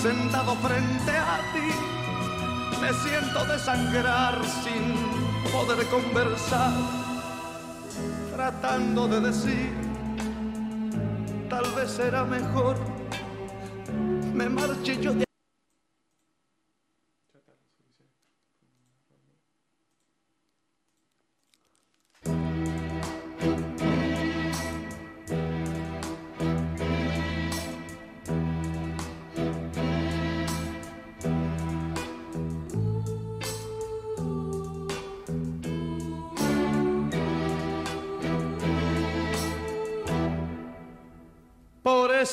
sentado frente a ti, me siento desangrar sin poder conversar, tratando de decir, tal vez será mejor, me marche yo de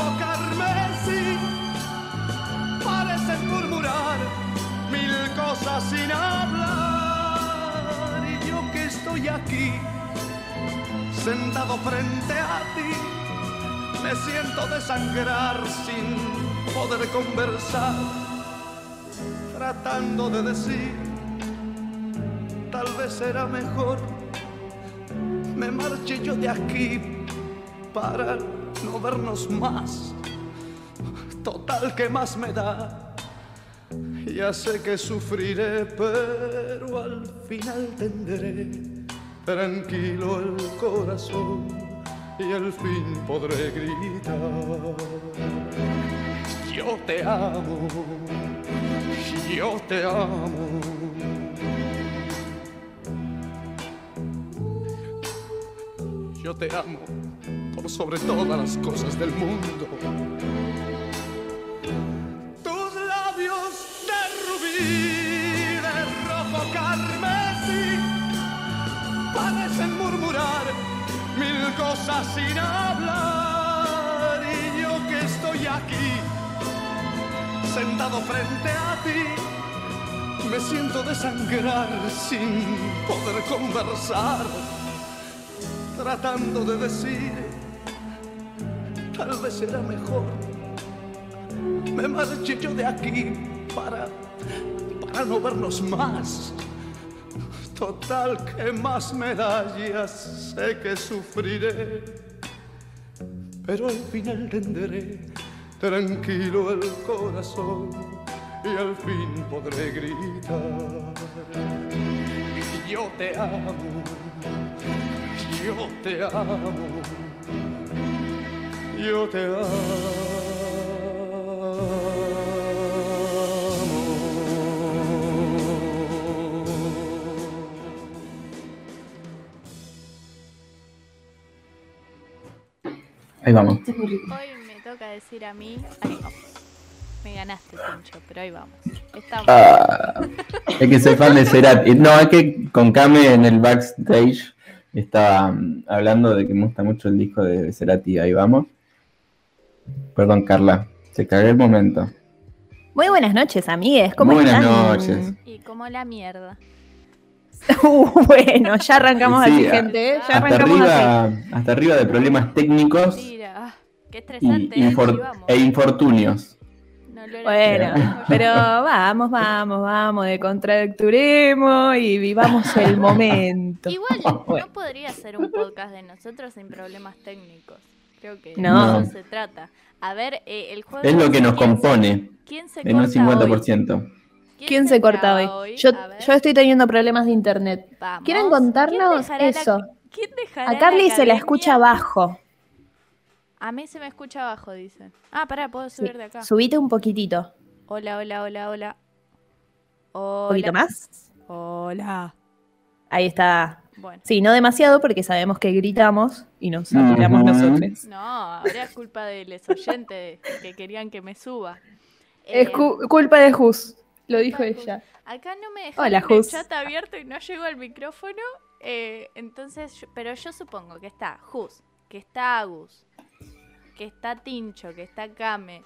rojo carmesí parecen murmurar mil cosas sin hablar. Y yo que estoy aquí sentado frente a ti me siento desangrar sin poder conversar tratando de decir tal vez será mejor me marche yo de aquí para no vernos más. Total, que más me da? Ya sé que sufriré, pero al final tendré tranquilo el corazón y al fin podré gritar. Yo te amo, yo te amo. Yo te amo sobre todas las cosas del mundo. Tus labios de rubí, de rojo carmesí, parecen murmurar mil cosas sin hablar. Y yo que estoy aquí, sentado frente a ti, me siento desangrar sin poder conversar tratando de decir, tal vez será mejor, me marche yo de aquí para, para no vernos más. Total, que más me da? Ya sé que sufriré, pero al final tendré tranquilo el corazón y al fin podré gritar. Yo te amo yo te amo, yo te amo. Ahí vamos. Hoy me toca decir a mí, ahí vamos. Me ganaste, Tincho, pero ahí vamos. Estamos. Ah, es que soy fan de Cerati. No, es que con Kame en el backstage estaba mm, hablando de que me gusta mucho el disco de Cerati. Ahí vamos. Perdón, Carla. Se cagué el momento. Muy buenas noches, amigues. ¿Cómo Muy buenas están? noches. Y como la mierda. Uh, bueno, ya arrancamos Sí, así, a- gente. ¿eh? Ya Hasta arrancamos así. arriba, hasta arriba de problemas técnicos Mentira. Ah, Qué estresante. ¿eh? infor- e infortunios. No lo era. Bueno, pero vamos, vamos, vamos, decontracturemos y vivamos el momento. Igual Bueno. no podría ser un podcast de nosotros sin problemas técnicos. Creo que No. de eso se trata. A ver, eh, el juego. Es lo que nos ¿quién se- compone ¿Quién se en un corta hoy? 50%. ¿Quién se corta hoy? Yo, yo estoy teniendo problemas de internet. vamos. ¿Quieren ¿Quién contarnos la- eso? ¿Quién dejará A Carly la se la escucha bajo. A mí se me escucha abajo, dicen. Ah, pará, puedo Sí, subir de acá. Subite un poquitito. Hola, hola, hola, hola. Un poquito Hola. más. Hola. Ahí está. Bueno. Sí, no demasiado porque sabemos que gritamos y nos saturamos Ujú. nosotros. No, ahora es culpa de los oyentes que querían que me suba. Es Eh, cu- culpa de Jus, lo dijo ella. Acá no me Hola, el chat abierto y no llegó al micrófono. eh, entonces, yo- pero yo supongo que está Jus, que está Agus, que está Tincho, que está Kame.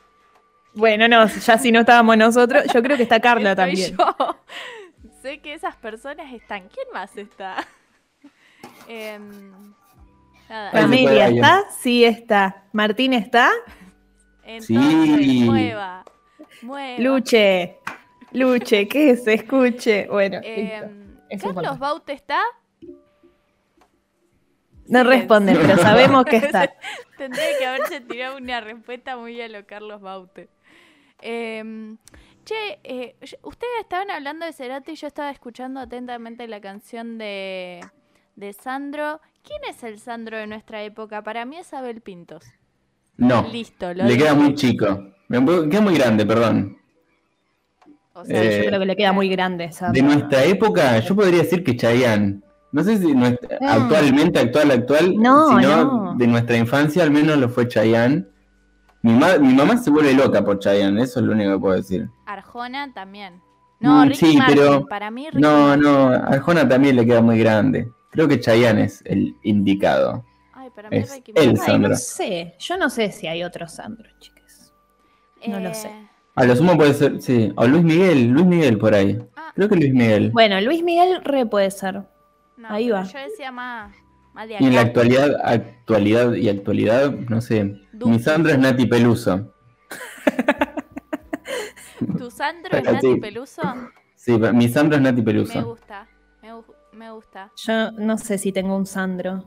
Bueno, no, ya si no estábamos nosotros, yo creo que está Carla estoy también. yo. sé que esas personas están. ¿Quién más está? Em, nada, alguien. está, sí está. Martín está, entonces, Sí. mueva. Mueva. Luche, Luche, que se escuche. Bueno, listo. Em, es Carlos. Baute está. no responde, pero sabemos que está. Tendría que haberse tirado una respuesta muy a lo Carlos Baute. Em, che, eh, ustedes estaban hablando de Cerati y yo estaba escuchando atentamente la canción de, de Sandro. ¿Quién es el Sandro de nuestra época? Para mí es Abel Pintos. No, Listo, lo le queda muy chico. Me queda muy grande, perdón. O sea, Eh, Yo creo que le queda muy grande esa. De nuestra época, yo podría decir que Chayanne. No sé si nuestra- actualmente, actual, actual, No, sino no. de nuestra infancia al menos lo fue Chayanne. Mi, ma- mi mamá se vuelve loca por Chayanne, eso es lo único que puedo decir. Arjona también. No, Mm, Ricky sí, Martin. pero- Para mí, Ricky No, no, Arjona también le queda muy grande. Creo que Chayanne es el indicado. Ay, para mí es Ricky el. Ay, Sandro. no sé, yo no sé si hay otro Sandro, chicas. no lo sé. A lo sumo puede ser, sí. O Luis Miguel, Luis Miguel por ahí. ah, Creo que Luis Miguel. Bueno, Luis Miguel re puede ser. no, ahí va. Yo decía más, más de Y en la acá. actualidad, actualidad y actualidad, no sé. Mi Sandra es Nati Peluso. ¿Tu Sandro es Sí. Nati Peluso? Sí, mi Sandra es Nati Me Peluso. gusta, me, gu- me gusta. Yo no sé si tengo un Sandro.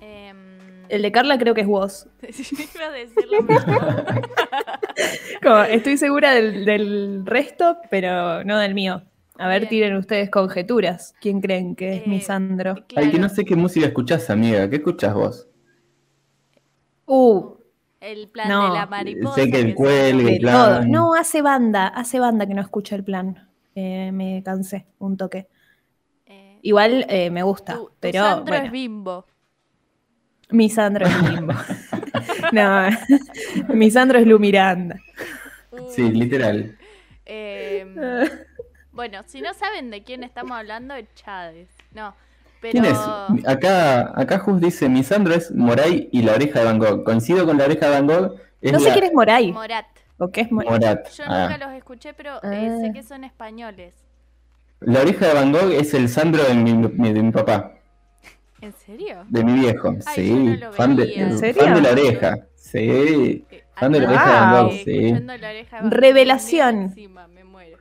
Em, El de Carla creo que es vos. iba a decir lo mismo. Como, estoy segura del, del resto, pero no del mío. A ver, Bien. tiren ustedes conjeturas. ¿Quién creen que es mi Eh, Sandro? Ay, que no sé qué música escuchás, amiga. ¿Qué escuchás vos? Uh, el plan no, de la mariposa. sé que el se cuelgue, llama. de claro. todo. No, hace banda, hace banda que no escucho el plan. Eh, me cansé un toque. Igual eh, me gusta, tu, tu pero Sandro bueno, es bimbo. mi Sandro es Limbo. no, mi Sandro es Lu Miranda. Sí, literal. Em, bueno, si no saben de quién estamos hablando, es Chávez. No, pero... ¿Quién es? Acá, acá Jus dice, mi Sandro es Moray y la oreja de Van Gogh. Coincido con la oreja de Van Gogh. Es No sé la- quién es Moray. Morat. ¿O qué es Moray? Morat. Yo Ah. nunca los escuché, pero eh, Ah. sé que son españoles. La oreja de Van Gogh es el Sandro de mi, mi- de mi papá, ¿En serio? de mi viejo. Ay, sí, yo no lo fan, de. ¿En serio? fan de la oreja. Sí. Eh, Fan de la oreja de Van Gogh, sí. escuchando la oreja de Van Gogh, Revelación. me encima, me muero.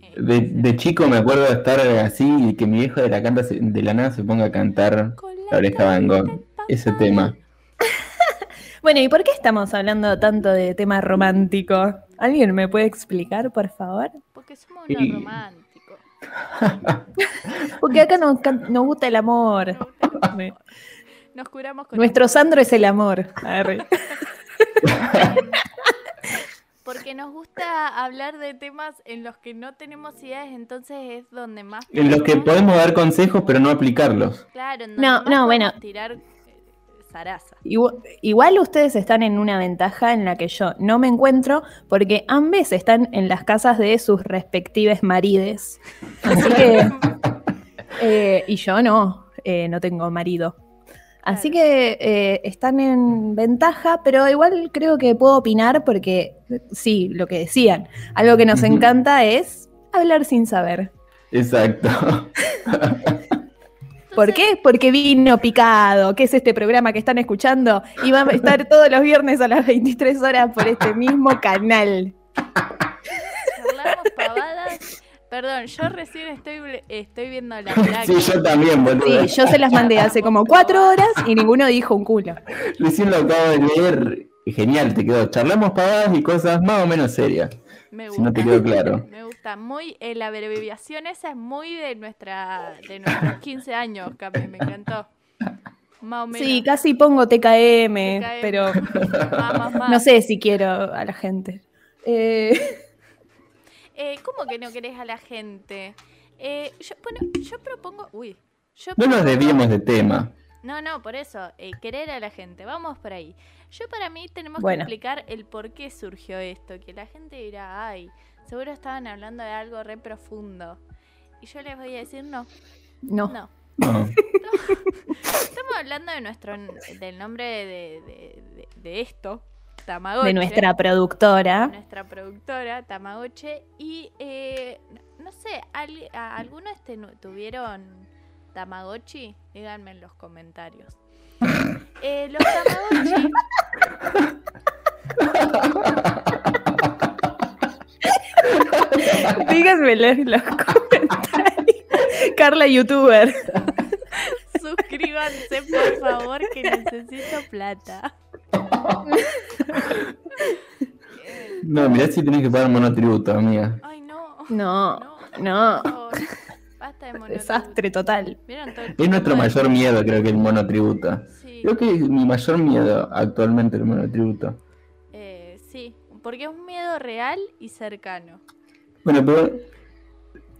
Eh, De, de chico me acuerdo de estar así y que mi viejo de la, canta se- de la nada se ponga a cantar Con la oreja de Van Gogh. Ese tema. Bueno, ¿y por qué estamos hablando tanto de tema romántico? ¿Alguien me puede explicar, por favor? Porque somos unos románticos. Porque acá nos, gusta el amor. Nos gusta el amor. Nos curamos con Nuestro. Sandro es el amor. Porque nos gusta hablar de temas en los que no tenemos ideas, entonces es donde más. En los que podemos- dar consejos pero no aplicarlos. Claro, No, no, bueno. tirar zaraza. Igual ustedes están en una ventaja en la que yo no me encuentro porque ambos están en las casas de sus respectives marides. Así que... eh, y yo no, eh, no tengo marido. Así Claro. que eh, están en ventaja, pero igual creo que puedo opinar porque sí, lo que decían, algo que nos encanta es hablar sin saber. Exacto. ¿Por qué? Porque vino picado, que es este programa que están escuchando y va a estar todos los viernes a las 23 horas por este mismo canal. Charlamos pavadas. Perdón, yo recién estoy, estoy viendo la placa. Sí, yo también, boludo. Sí, yo se las mandé hace como cuatro horas y ninguno dijo un culo. Recién lo acabo de leer. Genial, te quedó. Charlamos pavadas y cosas más o menos serias. Me Si no te gusta. quedó claro. Me gusta. Muy, eh, la abreviación esa es muy de nuestra de nuestros 15 años, Cami, me encantó. Más o menos. Sí, casi pongo TKM, TKM. pero Más, más, más. no sé si quiero a la gente. Eh, Eh, ¿Cómo que no querés a la gente? Eh, yo, bueno, yo propongo. Uy. Yo No nos desviemos de tema. No, no, por eso, eh, querer a la gente, vamos por ahí. Yo para mí tenemos Bueno. que explicar el por qué surgió esto, que la gente dirá, ay, seguro estaban hablando de algo re profundo. Y yo les voy a decir, no, No. no. No. Estamos hablando de nuestro, del nombre de, de- de- de esto, Tamagotchi. De nuestra productora. nuestra productora, Tamagotchi. Y eh, no sé, ¿al- a- ¿algunos tuvieron Tamagotchi? Díganme en los comentarios. Eh, los Tamagotchi. Díganmelo en los comentarios. Carla, youtuber. Suscríbanse, por favor, que necesito plata. No, mirá si tenés que pagar monotributo, amiga. Ay, no. No, no. favor. Basta de monotributo. Desastre total. ¿Vieron todo el Es nuestro mayor miedo, creo que el monotributo. Sí, Creo que es mi mayor miedo actualmente el monotributo. Porque es un miedo real y cercano. Bueno, pero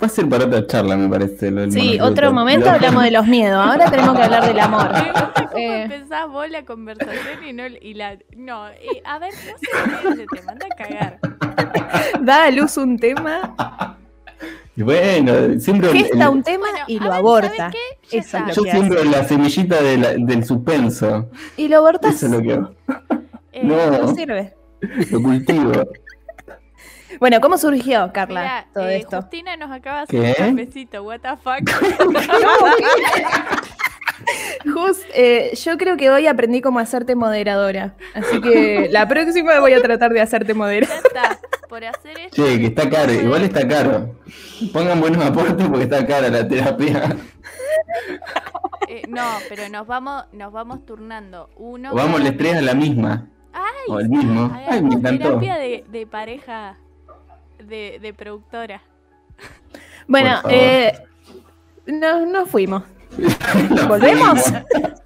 va a ser para otra charla, me parece. Lo del Sí, otro momento hablamos de los miedos. Ahora tenemos que hablar del amor. Me gusta cómo Eh. empezás vos la conversación y no y la no eh, a ver no sé qué te manda a cagar Da a luz un tema, Y bueno, siempre. gesta el- un tema Bueno, y lo ver, aborta. ¿saben qué? Ya Eso es está. lo Yo hace. la semillita de la- del suspenso. Y lo abortas. Eso es lo que hago. Eh, No. No sirve. Lo cultivo. Bueno, ¿cómo surgió, Carla, todo eh, esto? Justina nos acaba de ¿Qué? hacer un cafecito what the fuck Jus, eh, yo creo que hoy aprendí cómo hacerte moderadora. Así que la próxima voy a tratar de hacerte ya moderadora. está por hacer esto Che, que está caro. Igual está caro. Pongan buenos aportes porque está cara la terapia. Eh, no pero nos vamos nos vamos turnando uno O vamos los tres a la misma. Ay O el mismo. Ay, me hagamos encantó. terapia de, de pareja de, de productora Bueno, eh, no, nos fuimos. ¿Volvemos? fuimos.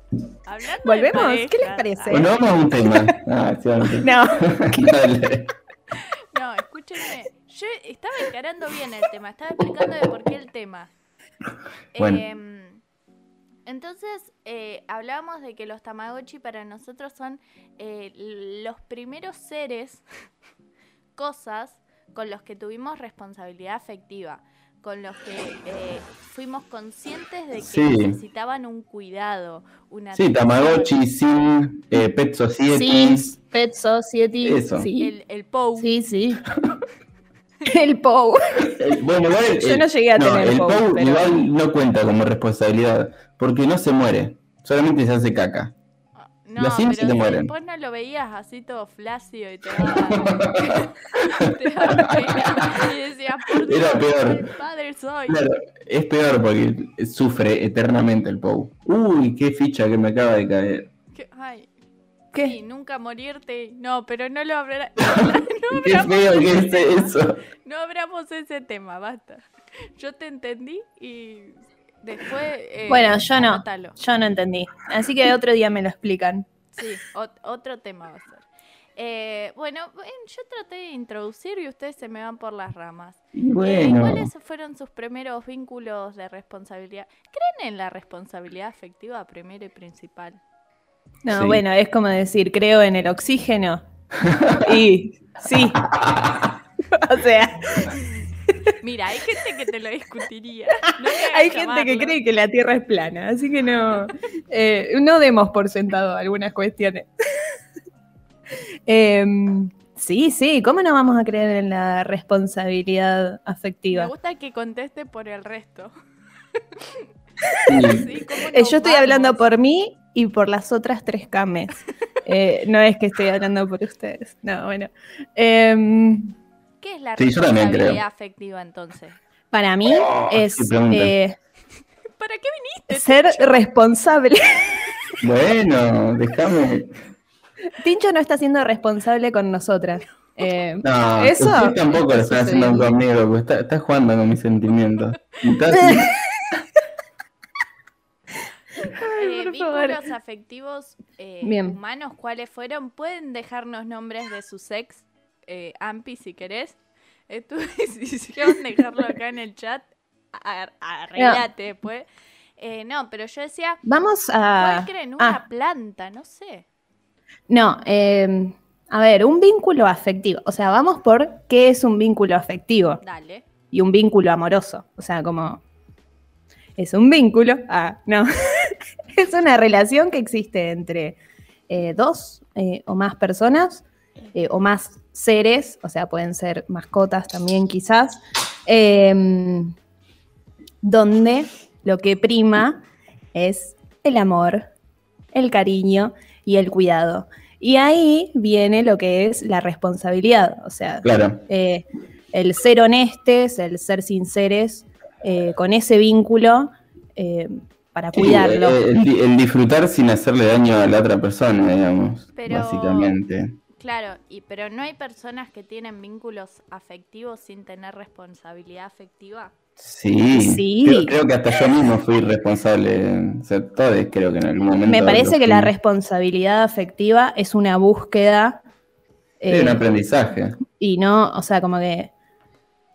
Hablando de ¿Volvemos? ¿Qué les parece? Bueno, vamos a un tema. Ah, sí. No. Dale. No, escúchenme. Yo estaba encarando bien el tema, estaba explicando de por qué el tema. Bueno. Em, entonces, eh, hablábamos de que los Tamagotchi para nosotros son eh, los primeros seres, cosas con los que tuvimos responsabilidad afectiva, con los que eh, fuimos conscientes de que Sí. necesitaban un cuidado, una Sí. Tamagotchi, eh, Pet Society. Sims, Pet Society. Eso. Sí, El, el POU. sí, sí. El POU. Eh, bueno, igual, Yo eh, no llegué a tener el POU, POU pero- igual no cuenta como responsabilidad, porque no se muere, solamente se hace caca. No, Los Sims pero se si mueren. después no lo veías así todo flácido y te daba, te daba. Y decías, por Dios, Era peor. padre soy. Claro, es peor porque sufre eternamente el POU. Uy, qué ficha que me acaba de caer. Ay, ¿Qué? sí, nunca morirte. No, pero no lo habrá, no Qué abramos feo que ese es tema. eso. No abramos ese tema, basta. Yo te entendí y después. eh, Bueno, yo no. anótalo. Yo no entendí. Así que otro día me lo explican. Sí, ot- otro tema va a ser. Eh, bueno, yo traté de introducir y ustedes se me van por las ramas. Y Eh, bueno, ¿Cuáles fueron sus primeros vínculos de responsabilidad? ¿Creen en la responsabilidad afectiva primero y principal? No, Sí. bueno, es como decir, creo en el oxígeno. Y sí. o sea, Mira, hay gente que te lo discutiría. No me hay gente que cree que la Tierra es plana, así que no, eh, no demos por sentado algunas cuestiones. Em, sí, sí, ¿cómo no vamos a creer en la responsabilidad Me afectiva? gusta que conteste por el resto. sí. Sí, ¿cómo Eh, yo estoy hablando por mí y por las otras tres cames. Eh, no es que estoy hablando por ustedes. No, bueno. Em, ¿Qué es la Sí, yo también creo. responsabilidad afectiva entonces? para mí Oh, es eh, ¿Para qué viniste? ser responsable. Bueno, déjame. Tincho no está siendo responsable con nosotras. Eh, No, Eso usted tampoco lo está haciendo conmigo, porque está, está jugando con mis sentimientos. Y está así- Eh, por favor. vínculos afectivos eh, humanos, ¿cuáles fueron? Pueden dejarnos nombres de sus ex, eh, Ampi, si querés. Estuve decisión dejarlo acá en el chat. Arreglate después. Eh, no, pero yo decía, Vamos a. ¿cuál creen? Una ah, planta, no sé. no, eh, a ver, un vínculo afectivo. O sea, vamos por qué es un vínculo afectivo Dale. y un vínculo amoroso. O sea, como. Es un vínculo. Ah, no. es una relación que existe entre eh, dos eh, o más personas eh, o más seres. O sea, pueden ser mascotas también, quizás. em, donde lo que prima es el amor, el cariño y el cuidado. Y ahí viene lo que es la responsabilidad, o sea, Claro. el ser honestes, el ser sinceres con ese vínculo para cuidarlo. eh, el, di- el disfrutar sin hacerle daño a la otra persona, digamos. Pero- Básicamente. Claro, y pero no hay personas que tienen vínculos afectivos sin tener responsabilidad afectiva. Sí. Sí. Creo, creo que hasta yo mismo fui responsable. O sea, todos creo que en algún momento. Me parece que la responsabilidad afectiva es una búsqueda Sí, eh, un aprendizaje. y no, o sea, como que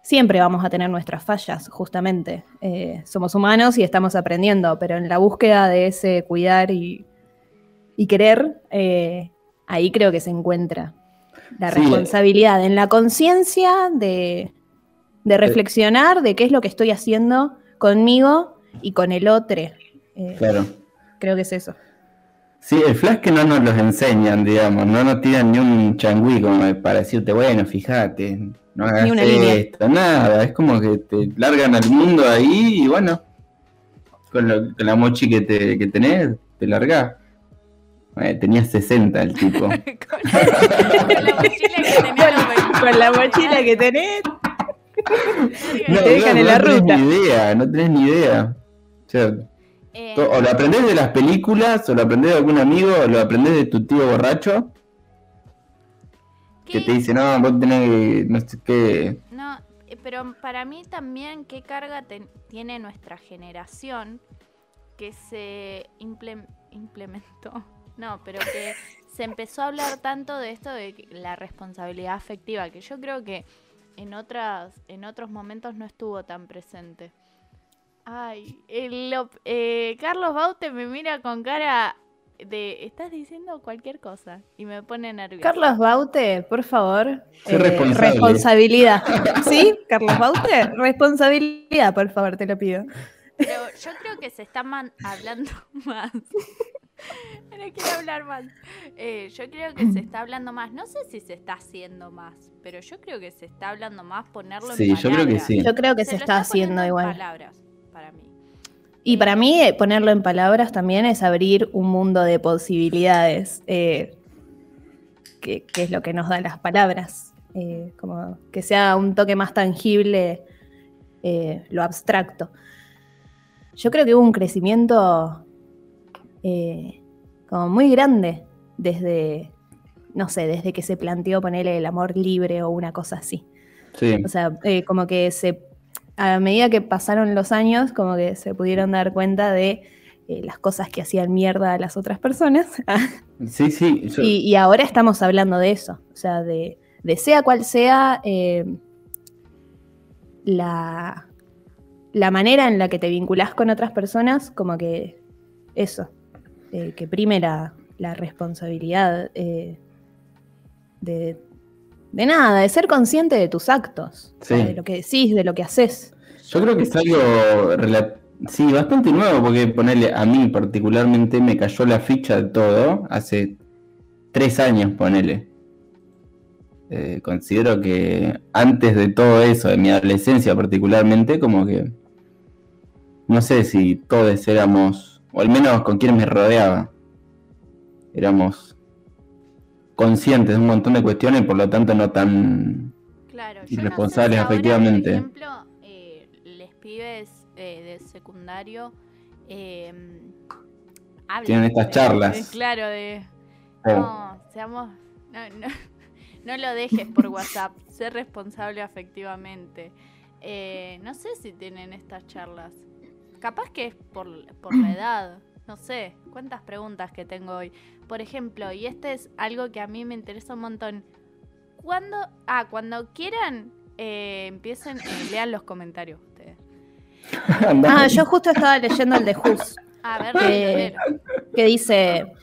siempre vamos a tener nuestras fallas, justamente. Eh, somos humanos y estamos aprendiendo, pero en la búsqueda de ese cuidar y, y querer, eh, ahí creo que se encuentra la Sí. responsabilidad, en la conciencia de, de reflexionar de qué es lo que estoy haciendo conmigo y con el otro. Eh, Claro. Creo que es eso. Sí, el flash que no nos los enseñan, digamos, no nos tiran ni un changüí como para decirte, bueno, fíjate, no hagas Ni una línea. esto, nada, es como que te largan al mundo ahí y bueno, con, lo- con la mochi que, te, que tenés, te largás. Eh, tenía 60 el tipo. con, la mochila que 20. Con la mochila que tenés. No, te dejan en la tenés ruta. ni idea, no tenés ni idea. O sea, Eh, o lo aprendés de las películas, o lo aprendés de algún amigo, o lo aprendés de tu tío borracho, que ¿qué- te dice, no, vos tenés que, no sé qué. No, eh, pero para mí también qué carga tiene nuestra generación que se implem- implementó. No, pero que se empezó a hablar tanto de esto de la responsabilidad afectiva, que yo creo que en otras, en otros momentos no estuvo tan presente. Ay, el eh, Carlos Baute me mira con cara de estás diciendo cualquier cosa y me pone nerviosa. Carlos Baute, por favor. Sé responsable. responsabilidad. ¿Sí? Carlos Baute, responsabilidad, por favor, te lo pido. Pero yo creo que se está man- hablando más. no quiero hablar más. Eh, yo creo que se está hablando más. No sé si se está haciendo más, pero yo creo que se está hablando más ponerlo Sí, en yo creo que palabras. sí. Yo creo que se, está haciendo igual. palabras, para mí. Y para mí, eh, ponerlo en palabras también es abrir un mundo de posibilidades, eh, que, que es lo que nos da las palabras. Eh, como que sea un toque más tangible eh, lo abstracto. Yo creo que hubo un crecimiento como muy grande desde, no sé, desde que se planteó ponerle el amor libre o una cosa así. Sí. O sea, como que se, a medida que pasaron los años, como que se pudieron dar cuenta de eh, las cosas que hacían mierda a las otras personas. Sí, sí. yo- y, y ahora estamos hablando de eso. O sea, de, de sea cual sea eh, la, la manera en la que te vinculás con otras personas, como que eso, eh, que prime la, la responsabilidad de, de nada, de ser consciente de tus actos, Sí. de lo que decís, de lo que haces. Yo creo que es algo sí, bastante nuevo, porque ponerle a mí particularmente me cayó la ficha de todo hace tres años, ponele. Eh, considero que antes de todo eso, de mi adolescencia particularmente, como que no sé si todos éramos, o al menos con quienes me rodeaba, éramos conscientes de un montón de cuestiones y por lo tanto no tan Claro, Irresponsables, no sé si efectivamente. Ahora, por ejemplo, eh, les pibes eh, de secundario eh, hablan, Tienen estas charlas. de- claro, de no, seamos. No, no, no lo dejes por WhatsApp, sé responsable afectivamente. Eh, no sé si tienen estas charlas. Capaz que es por, por la edad. No sé, cuántas preguntas que tengo hoy. Por ejemplo, y este es algo que a mí me interesa un montón. Cuando, ah, cuando quieran eh, empiecen, eh, lean los comentarios ustedes. Ah, yo justo estaba leyendo el de Jus, A ver, léelo. que dice,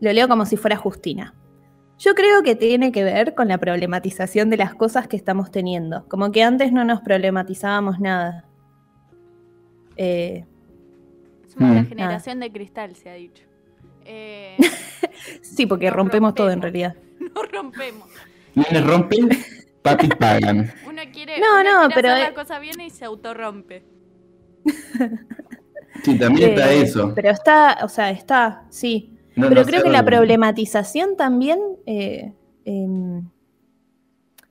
lo leo como si fuera Justina. Yo creo que tiene que ver con la problematización de las cosas que estamos teniendo. Como que antes no nos problematizábamos nada. Eh, La Mm. generación de cristal, se ha dicho. Eh, sí, porque rompemos todo en realidad. no rompemos. Nenes rompen, papis pagan. Uno quiere, No, uno no, quiere pero, hacer eh, la cosa bien y se autorrompe. Sí, también está Eh, eso. Pero está, o sea, está, sí. No, Pero no creo que la problematización también eh, em,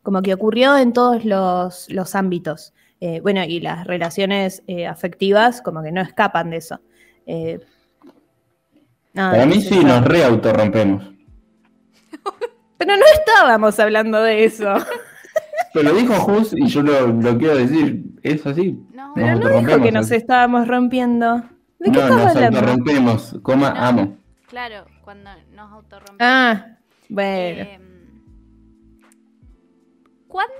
como que ocurrió en todos los, los ámbitos. Eh, bueno, y las relaciones eh, afectivas como que no escapan de eso. Eh, nada, Para mí sí, nos reautorrompemos. Pero no estábamos hablando de eso. Pero lo dijo Jus y yo lo, lo quiero decir. Es así. No, Pero no dijo que nos estábamos rompiendo. ¿De qué no, estás nos hablando? autorrompemos. Coma, No. amo. claro, cuando nos autorrompemos. Ah, bueno. Eh, ¿Cuándo?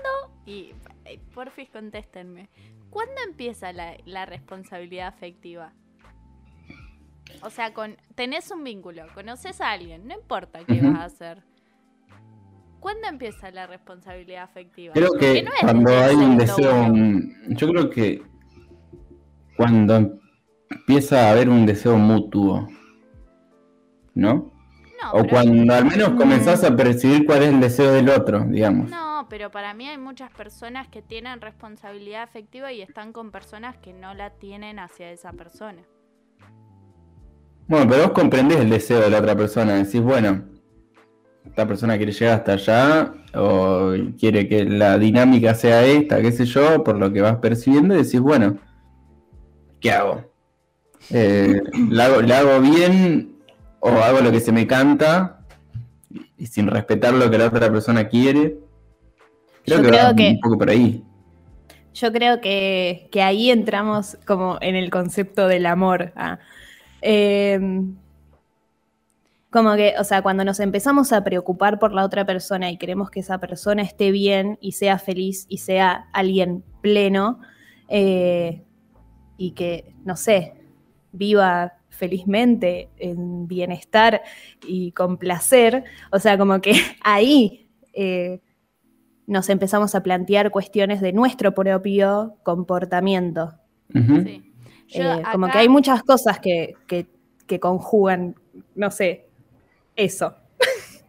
Y eh, porfis contéstenme. ¿Cuándo empieza la, la responsabilidad afectiva? O sea, con tenés un vínculo, conoces a alguien, no importa qué Ujú. vas a hacer. ¿Cuándo empieza la responsabilidad afectiva? Creo que no cuando hay un deseo, mm, yo creo que cuando empieza a haber un deseo mutuo, ¿no? No, O cuando al menos comenzás a percibir cuál es el deseo del otro, digamos. No, pero para mí hay muchas personas que tienen responsabilidad afectiva y están con personas que no la tienen hacia esa persona. Bueno, pero vos comprendés el deseo de la otra persona, decís, bueno, esta persona quiere llegar hasta allá, o quiere que la dinámica sea esta, qué sé yo, por lo que vas percibiendo, y decís, bueno, ¿qué hago? Eh, ¿la, hago ¿La hago bien o hago lo que se me canta y sin respetar lo que la otra persona quiere? Creo Yo que creo va que- un poco por ahí. Yo creo que, que ahí entramos como en el concepto del amor. ah. Em, como que, o sea, cuando nos empezamos a preocupar por la otra persona y queremos que esa persona esté bien y sea feliz y sea alguien pleno eh, y que, no sé, viva felizmente en bienestar y con placer, o sea, como que ahí eh, nos empezamos a plantear cuestiones de nuestro propio comportamiento. Sí. Eh, como que hay muchas cosas que, que- que conjugan, no sé, eso.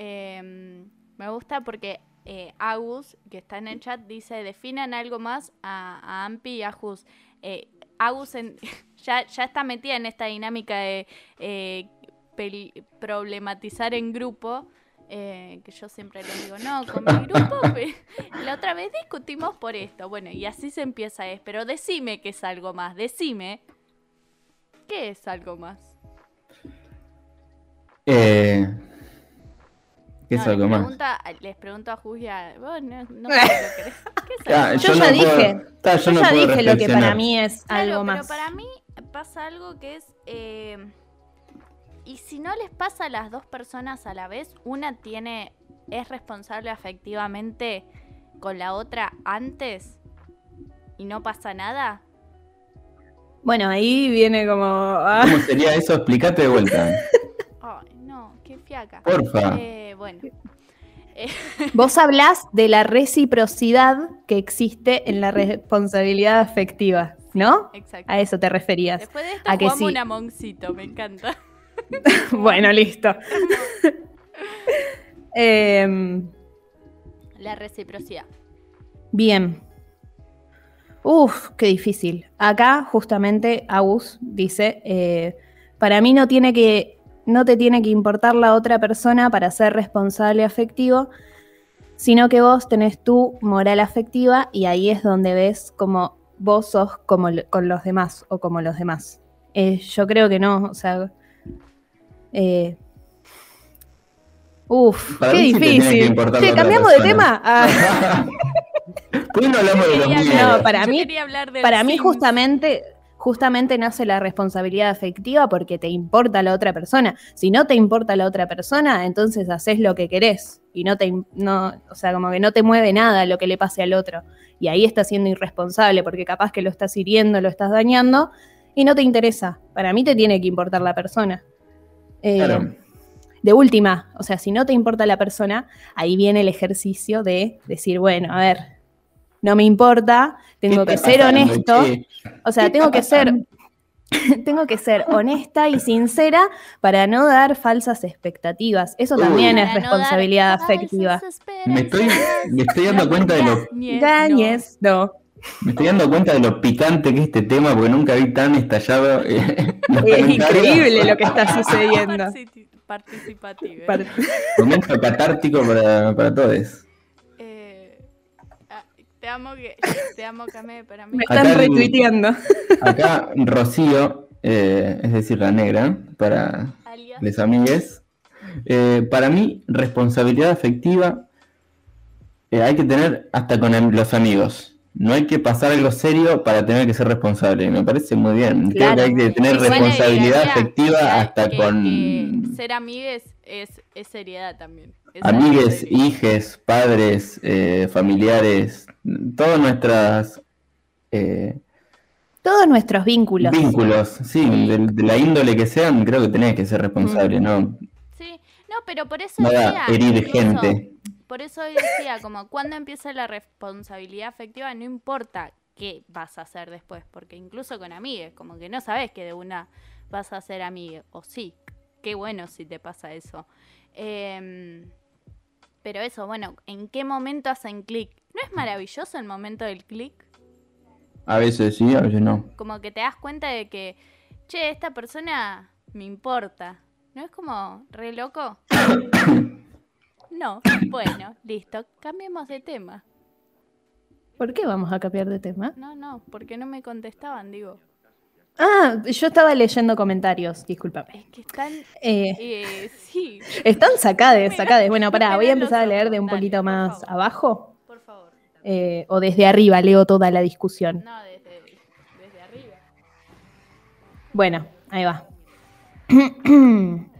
Eh, me gusta porque eh, Agus, que está en el chat, dice, definan algo más a, a Ampi y a Jus. Eh, Agus en- ya, ya está metida en esta dinámica de eh, problematizar en grupo. Eh, que yo siempre les digo, no, con mi grupo la otra vez discutimos por esto. Bueno, y así se empieza es, pero decime que es algo más, decime. ¿Qué es algo más? Eh, ¿Qué es No, algo les más? pregunta- les pregunto a Jus y a... vos no, no sé lo que ¿Qué es Ah, Yo ya dije, Yo ya dije lo que para mí es Claro, algo pero más. para mí pasa algo que es... eh, y si no les pasa a las dos personas a la vez, una tiene es responsable afectivamente con la otra antes y no pasa nada. Bueno, ahí viene como... ah, ¿Cómo sería eso? Explícate de vuelta. Ay, no, qué fiaca. Porfa. Eh, bueno. Eh, Vos hablás de la reciprocidad que existe en la responsabilidad afectiva, ¿no? exacto. A eso te referías. Después de esto a que sí. un amoncito, me encanta. bueno, listo. Em, La reciprocidad. Bien. Uf, qué difícil. Acá, justamente, Agus dice: eh, Para mí no tiene que. No te tiene que importar la otra persona para ser responsable afectivo, sino que vos tenés tu moral afectiva y ahí es donde ves como vos sos como con los demás o como los demás. Eh, yo creo que no, o sea. Eh, uf, Para qué sí difícil. Che, cambiamos de tema. Ah. ¿Por qué no hablamos de los Quería miedos? No, para Yo mí- Para mí, Sims. justamente, justamente nace la responsabilidad afectiva porque te importa la otra persona. Si no te importa la otra persona, entonces haces lo que querés y no te, no, o sea, como que no te mueve nada lo que le pase al otro. Y ahí estás siendo irresponsable porque capaz que lo estás hiriendo, lo estás dañando y no te interesa. Para mí te tiene que importar la persona. Eh, Claro. De última, o sea, si no te importa la persona, ahí viene el ejercicio de decir, bueno, a ver, no me importa, tengo ¿Qué que ser pasando, honesto, che? o sea, ¿Qué tengo que ser, tengo que ser honesta y sincera para no dar falsas expectativas. Eso Uy. también es no responsabilidad afectiva. Me estoy, me estoy dando cuenta de lo, Gañes, no. Me estoy dando cuenta de lo picante que es este tema, porque nunca vi tan estallado. eh, Es increíble lo que está sucediendo. Partici- Participativo. Par- Momento catártico para, para todos. Eh, ah, te amo, que, te amo, Came, para mí. Me están Acá retuiteando. Acá Rocío, eh, es decir, la negra, para Alias, les amigues. Eh, para mí, responsabilidad afectiva eh, hay que tener hasta con el- los amigos. No hay que pasar algo serio para tener que ser responsable. Me parece muy bien. Creo Claro. que hay que tener responsabilidad afectiva que- hasta que- con que ser amigues es, es seriedad también. Es amigues, serio. hijes, padres, eh, familiares, todas nuestras eh, Todos nuestros vínculos. vínculos, sí, de, de la índole que sean, creo que tenés que ser responsable, ¿no? Sí, no, pero por eso Nada, herir incluso, gente. Por eso hoy decía, como cuando empieza la responsabilidad afectiva, no importa qué vas a hacer después, porque incluso con amigues, como que no sabes que de una vas a ser amiga, o sí, qué bueno si te pasa eso. Em, pero eso, bueno, ¿en qué momento hacen clic? ¿No es maravilloso el momento del clic? A veces sí, a veces no. Como que te das cuenta de que, che, esta persona me importa. ¿No es como re loco? no, bueno, listo, cambiemos de tema. ¿Por qué vamos a cambiar de tema? No, no, porque no me contestaban, digo. Ah, yo estaba leyendo comentarios, discúlpame. Es que están, Eh, eh, sí, están sacades, sacades. Bueno, pará, voy a empezar a leer de un dale, poquito más favor. abajo. por favor. eh, o desde arriba, leo toda la discusión. No, desde, desde arriba. Bueno, ahí va.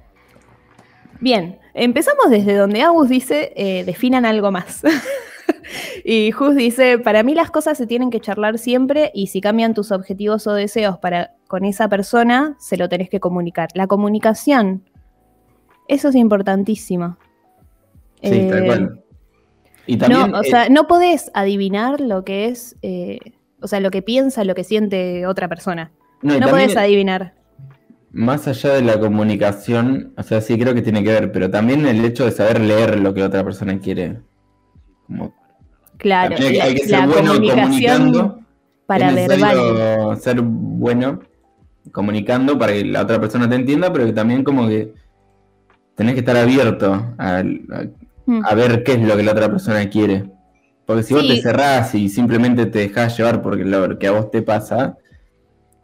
Bien, empezamos desde donde Agus dice, eh, definan algo más. y Jus dice, para mí las cosas se tienen que charlar siempre y si cambian tus objetivos o deseos para con esa persona, se lo tenés que comunicar. La comunicación, eso es importantísimo. Sí, tal Eh, cual. Y también, no, o eh, sea, no podés adivinar lo que es, eh, o sea, lo que piensa, lo que siente otra persona. no, No podés adivinar. Más allá de la comunicación, o sea, sí creo que tiene que ver, pero también el hecho de saber leer lo que otra persona quiere. Como, Claro, hay, la, hay que ser bueno comunicando. para es verbal. ser bueno comunicando para que la otra persona te entienda, pero que también como que tenés que estar abierto a, a- Mm. a ver qué es lo que la otra persona quiere. Porque si vos te cerrás y simplemente te dejás llevar porque lo que a vos te pasa,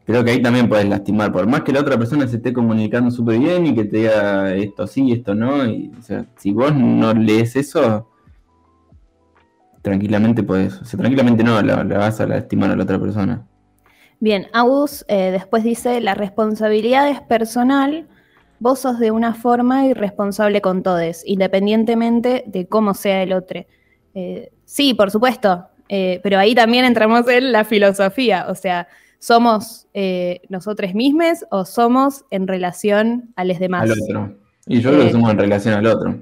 creo que ahí también puedes lastimar. Por más que la otra persona se esté comunicando súper bien y que te diga esto sí, esto no, y, si vos no lees eso, tranquilamente podés, o sea, tranquilamente no, la, vas a lastimar a la otra persona. Bien, Agus eh, después dice, la responsabilidad es personal, vos sos de una forma y responsable con todos, independientemente de cómo sea el otro. Eh, sí, por supuesto, eh, pero ahí también entramos en la filosofía, o sea, ¿somos eh, nosotros mismos o somos en relación a los demás? Al otro. Y yo creo Eh. somos en relación al otro.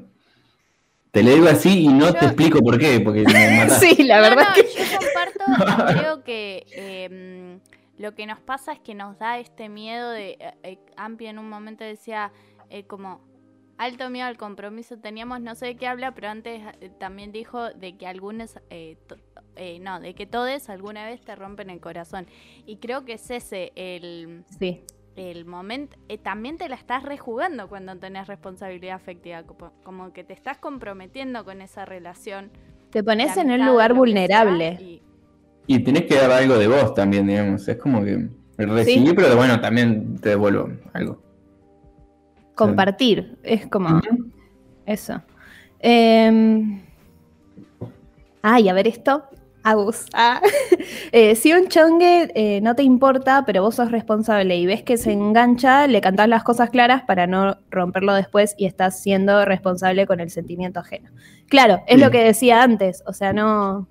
Te lo digo así y no Yo- te explico por qué, porque me. Sí, la No, verdad no, que... yo comparto, creo que em, lo que nos pasa es que nos da este miedo de, eh, eh, Ampi en un momento decía, eh, como, alto miedo al compromiso teníamos, no sé de qué habla, pero antes eh, también dijo de que algunos, eh, eh, no, de que todos alguna vez te rompen el corazón. Y creo que es ese el, Sí, el momento, eh, también te la estás rejugando cuando tenés responsabilidad afectiva, como, como que te estás comprometiendo con esa relación. te pones en un lugar vulnerable. y- Y tenés que dar algo de vos también, digamos. Es como que recibí, Sí. pero bueno, también te devuelvo algo. Compartir, es como... Eso. Eh... Ay, a ver esto. Agus. Ah. Eh, si un chongue eh, no te importa, pero vos sos responsable y ves que se engancha, le cantás las cosas claras para no romperlo después y estás siendo responsable con el sentimiento ajeno. Claro, es Sí. lo que decía antes, o sea, no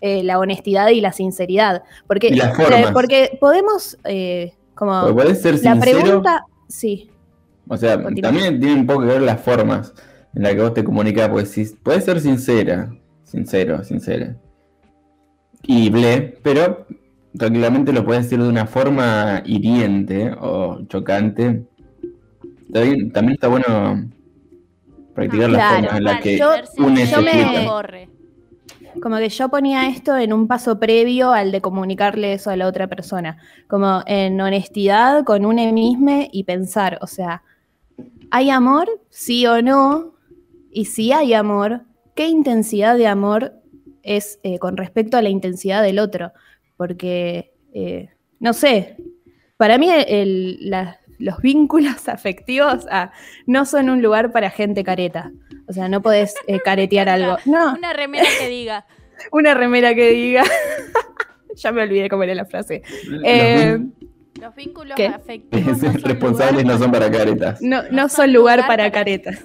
eh, la honestidad y la sinceridad. Porque, Y las formas. porque podemos, como podés ser la pregunta, sí, O sea, Continúa. también tiene un poco que ver las formas en las que vos te comunicas, porque si puedes ser sincera, sincero, sincera. Y ble, pero tranquilamente lo puedes decir de una forma hiriente o chocante. También, también está bueno practicar Claro, formas en las que yo- une yo me-. Como que yo ponía esto en un paso previo al de comunicarle eso a la otra persona. Como en honestidad con uno mismo y pensar, o sea, ¿hay amor? Sí o no. Y si hay amor, ¿qué intensidad de amor es eh, con respecto a la intensidad del otro? Porque, eh, no sé, para mí el- la- los vínculos afectivos ah, no son un lugar para gente careta. O sea, no podés eh, caretear algo. No, Una remera que diga. una remera que diga. ya me olvidé cómo era la frase. Los Eh, vínculos ¿Qué? afectivos. no son responsables lugar no son para caretas. no, no no son son lugar lugar para para- caretas.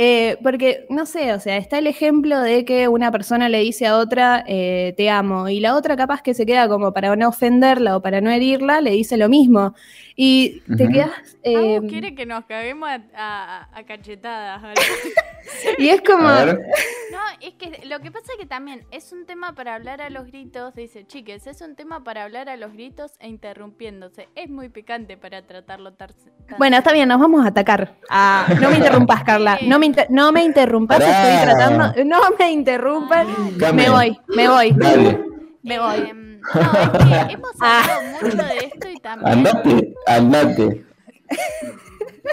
Eh, porque, no sé, o sea, está el ejemplo de que una persona le dice a otra, eh, te amo, y la otra capaz que se queda como para no ofenderla o para no herirla, le dice lo mismo. Y te Ujú. quedas... eh, quiere que nos caguemos a, a- a cachetadas. y es como... No, es que lo que pasa es que también es un tema para hablar a los gritos, dice, chiques, es un tema para hablar a los gritos e interrumpiéndose. Es muy picante para tratarlo tar- tan Bueno, está bien, nos vamos a atacar. Ah, no me interrumpas, Carla. No me, inter- no me interrumpas, Pará. estoy tratando... No me interrumpas. Came. Me voy, me voy. Dale, Me voy. Em, no, es que hemos hablado mucho de esto y también... andate, andate.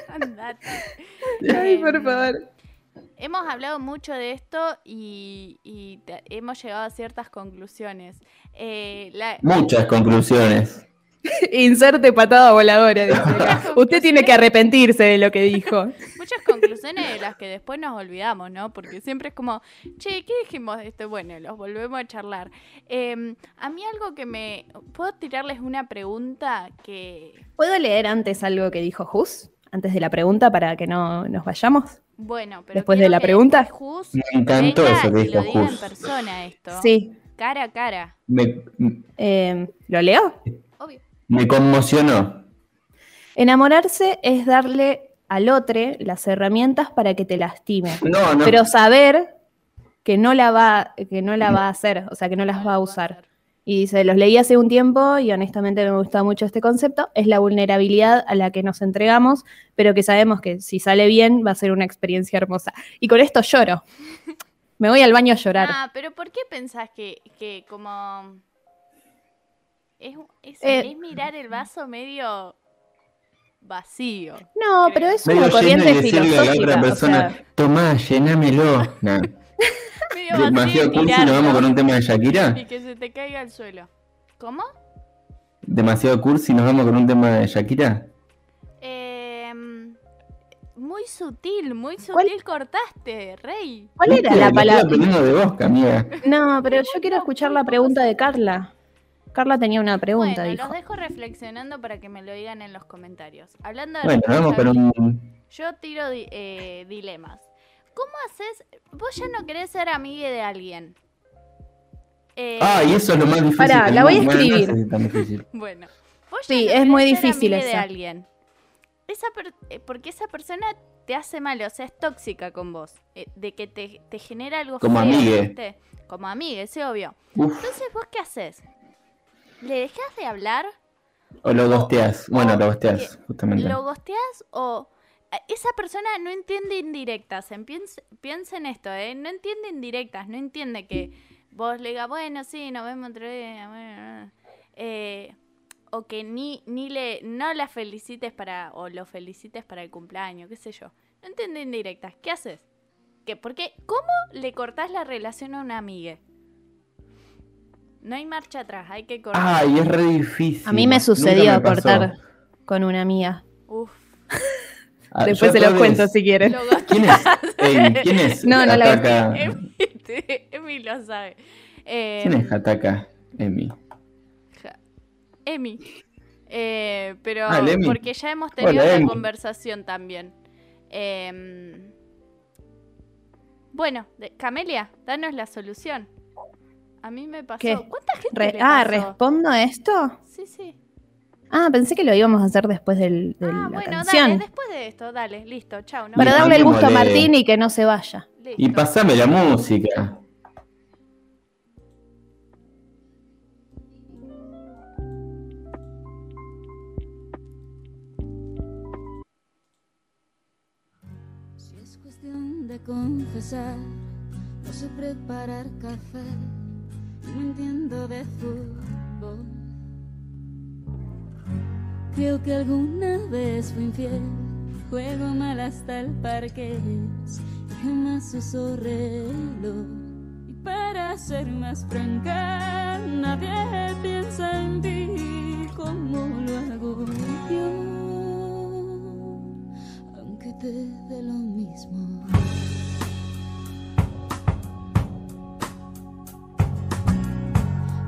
Andate. Ay, por Em, favor. Hemos hablado mucho de esto y, hemos llegado a ciertas conclusiones. Eh, la- Muchas conclusiones. Inserte patada voladora. dice. Usted tiene que arrepentirse de lo que dijo. muchas conclusiones de las que después nos olvidamos, ¿no? Porque siempre es como, che, ¿qué dijimos de esto? Bueno, los volvemos a charlar. Eh, a mí algo que me... ¿Puedo tirarles una pregunta que... ¿Puedo leer antes algo que dijo Jus? Antes de la pregunta para que no nos vayamos. Bueno, pero Después de la pregunta. Jus Me encantó venga eso que dijo lo diga en Jus. persona esto. Sí. Cara a cara. Me, Eh, ¿Lo leo? Me conmocionó. Enamorarse es darle al otro las herramientas para que te lastime. No, no. Pero saber que no la va, que no la va a hacer, o sea, que no las va a usar. Y dice, los leí hace un tiempo y honestamente me gusta mucho este concepto, es la vulnerabilidad a la que nos entregamos, pero que sabemos que si sale bien va a ser una experiencia hermosa. Y con esto lloro. Me voy al baño a llorar. Ah, pero ¿por qué pensás que, que como... Es, es, Eh, es mirar el vaso medio vacío. No, pero es una Medio lleno corriente y decirle a la filosófica. otra o persona, sea, tomá, llenámelo. Nah. Demasiado y cursi, nos vamos con un tema de Shakira. Y que se te caiga al suelo. ¿Cómo? Demasiado cursi, nos vamos con un tema de Shakira. Em, muy sutil, muy ¿Cuál? sutil cortaste, Rey. ¿Cuál era la palabra? de vos. No, pero yo quiero escuchar la pregunta de Carla. Carla tenía una pregunta, bueno, dijo. los dejo reflexionando para que me lo digan en los comentarios. Hablando de Bueno, vamos con un. Yo tiro di- eh, dilemas. ¿Cómo haces? Vos ya no querés ser amiga de alguien. Eh, Ah, y eso es lo más difícil. Pará, la voy a escribir. Bueno, vos ya Sí, no es querés muy ser difícil amiga de alguien. Esa per- eh, porque esa persona te hace mal, o sea, es tóxica con vos. eh, de que te, te genera algo Como feo, amigue. ¿viste? Como amiga, es obvio. Uf, Entonces, ¿vos qué haces? ¿Le dejas de hablar? o lo gosteás. Bueno, lo gosteás, justamente. ¿Lo gosteas o esa persona no entiende indirectas? En piensa, piensa en esto, ¿eh? No entiende indirectas, no entiende que vos le digas, bueno, sí, nos vemos otro día, bueno, eh, o que ni, ni le, no la felicites para, o lo felicites para el cumpleaños, qué sé yo. No entiende indirectas, ¿qué haces? ¿Qué? Porque, ¿cómo le cortás la relación a una amiga? No hay marcha atrás, hay que cortar. Ay, es re difícil. A mí me sucedió me cortar con una amia. Uf, Ah, Después se los cuento si quieren. lo. ¿Quién es? Ey, ¿Quién es? No, no la- Emi, Emi lo sabe. Eh, ¿Quién es Hataka? Emi. Ja- Emi. Eh, pero Ah, el Emi. porque ya hemos tenido Hola, la Emi. conversación también. Em, bueno, de- Camelia, danos la solución. A mí me pasó. ¿Qué? ¿Cuánta gente Re- le ah? ¿respondo a esto? Sí, sí. Ah, pensé que lo íbamos a hacer después del- de Ah, la bueno, canción. dale, después de esto, dale, listo, chao. ¿no? Para darle el gusto a Martín y que no se vaya. Listo. Y pasame la música. Si es cuestión de confesar, no sé preparar café, no entiendo de fútbol. Creo que alguna vez fui infiel, juego mal hasta el parque, jamás uso reloj. Y para ser más franca, nadie piensa en ti como lo hago yo aunque te dé lo mismo.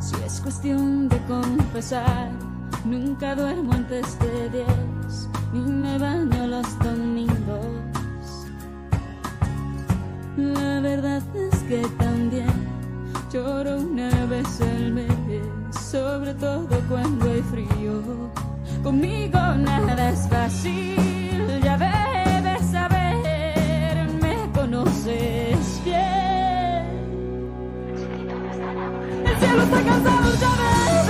Si es cuestión de confesar, nunca duermo antes de diez, ni me baño los domingos. La verdad es que también lloro una vez al mes, sobre todo cuando hay frío. Conmigo nada es fácil, ya debes saber, me conoces El cielo está cansado ya de ver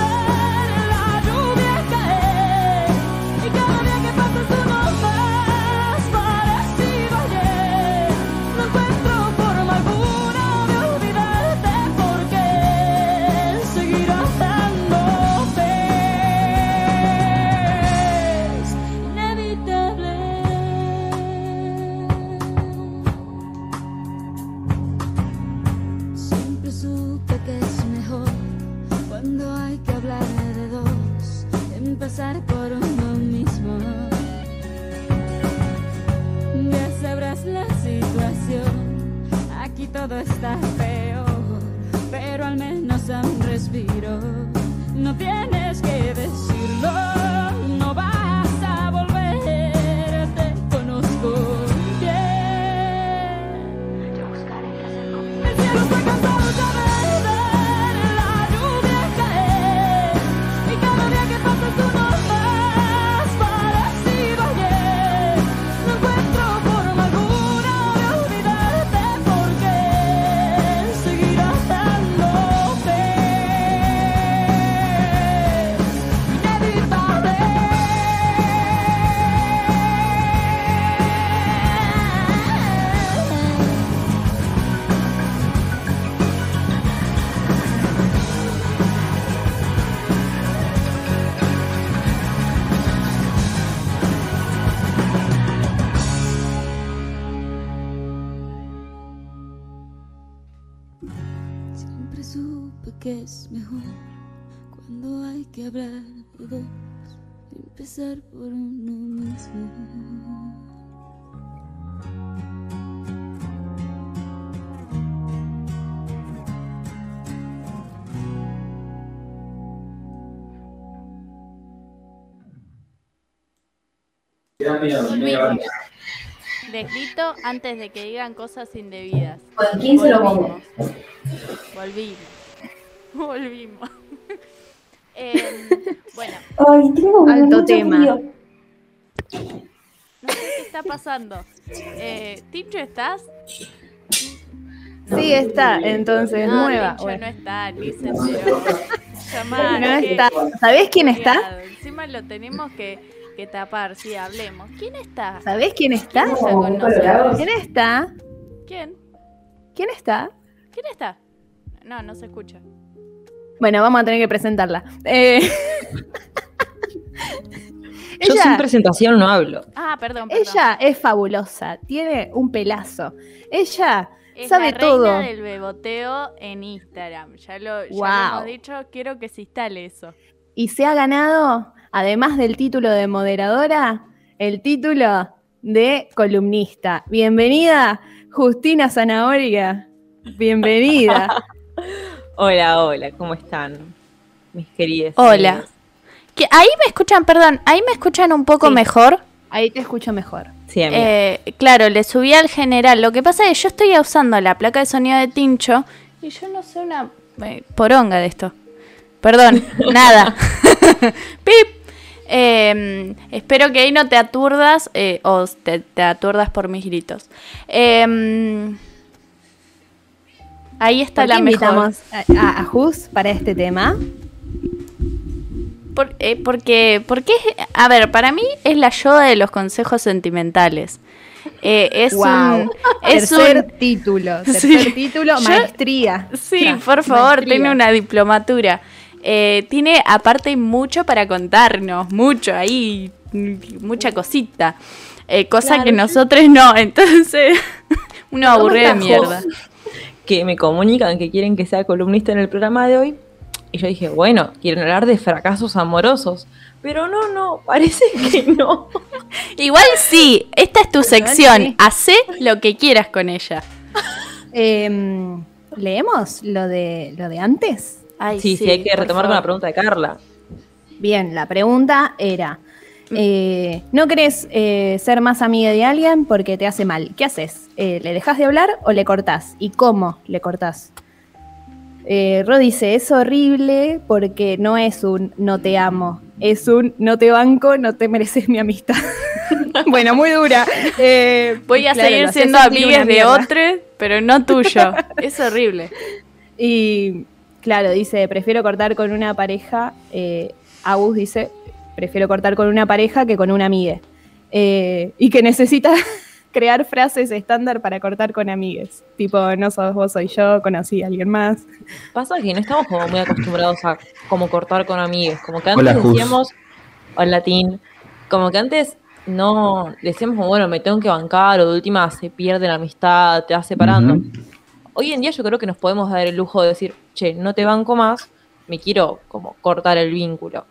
empezar por uno mismo. Ya sabrás la situación, aquí todo está peor, pero al menos un respiro. No tienes que decirlo, empezar por uno mismo. Antes de que digan cosas indebidas. ¿Con quién se lo pongo? Volvimos. Volvimos. Em, bueno, Ay, tengo Alto tema. frío. no sé qué está pasando. Eh, Tincho, ¿estás? Sí, está, entonces, No, nueva. Tincho Bueno. no está, ni se No está. ¿Sabés quién está? Encima lo tenemos que, que tapar, sí, hablemos. ¿Quién está? ¿Sabés quién está? ¿Quién está con muy colorados. ¿Quién está? ¿Quién? ¿Quién está? ¿Quién está? No, no se escucha. Bueno, vamos a tener que presentarla. Eh, Yo ella, sin presentación no hablo. Ah, perdón, perdón. ella es fabulosa, tiene un pelazo. Ella Es sabe la todo. reina del beboteo en Instagram. Ya lo, ya lo hemos dicho, quiero que se instale eso. y se ha ganado, además del título de moderadora, el título de columnista. Bienvenida, Justina Zanahoria. Bienvenida. Hola, hola, ¿cómo están? Mis queridos. Hola. Que ahí me escuchan, perdón, ahí me escuchan un poco Sí. mejor. Ahí te escucho mejor. Sí, amiga. Eh, claro, le subí al general. Lo que pasa es que yo estoy usando la placa de sonido de Tincho y yo no sé una eh, poronga de esto. Perdón, nada. Pip. Eh, espero que ahí no te aturdas eh, o te, te aturdas por mis gritos. Eh, ahí está ¿Por la qué mejor. invitamos a, a, Jus para este tema? Por- eh, porque, porque, es- a ver, para mí es la Yoda de los consejos sentimentales. Eh, es Wow. un, es tercer un- título, tercer Sí. título, Yo- maestría. Sí, por favor, maestría. tiene una diplomatura. Eh, tiene aparte mucho para contarnos, mucho ahí, mucha cosita. Eh, cosa que nosotros no, entonces uno aburre de mierda. Que me comunican que quieren que sea columnista en el programa de hoy. Y yo dije, bueno, quieren hablar de fracasos amorosos. Pero no, no, parece que no. Igual sí, esta es tu sección, sí. hacé lo que quieras con ella. Em, ¿Leemos lo de, lo de antes? Ay, Sí, sí, hay que retomar con la pregunta de Carla. Bien, la pregunta era, eh, ¿no querés eh, ser más amiga de alguien porque te hace mal? ¿Qué haces? Eh, ¿Le dejas de hablar o le cortás? ¿Y cómo le cortás? Ro dice, es horrible porque no es un no te amo, es un no te banco, no te mereces mi amistad. bueno, muy dura. Voy a claro, seguir siendo amigas de otros, pero no tuyo. es horrible. Y claro, dice, prefiero cortar con una pareja. Agus dice, prefiero cortar con una pareja que con una amiga. Eh, y que necesita crear frases estándar para cortar con amigues. Tipo, no sos vos, soy yo, conocí a alguien más. Pasa que no estamos como muy acostumbrados a como cortar con amigos. Como que antes Hola, decíamos, al latín, como que antes no decíamos, como, bueno, me tengo que bancar o de última se pierde la amistad, te vas separando. Hoy en día yo creo que nos podemos dar el lujo de decir, che, no te banco más, me quiero como cortar el vínculo.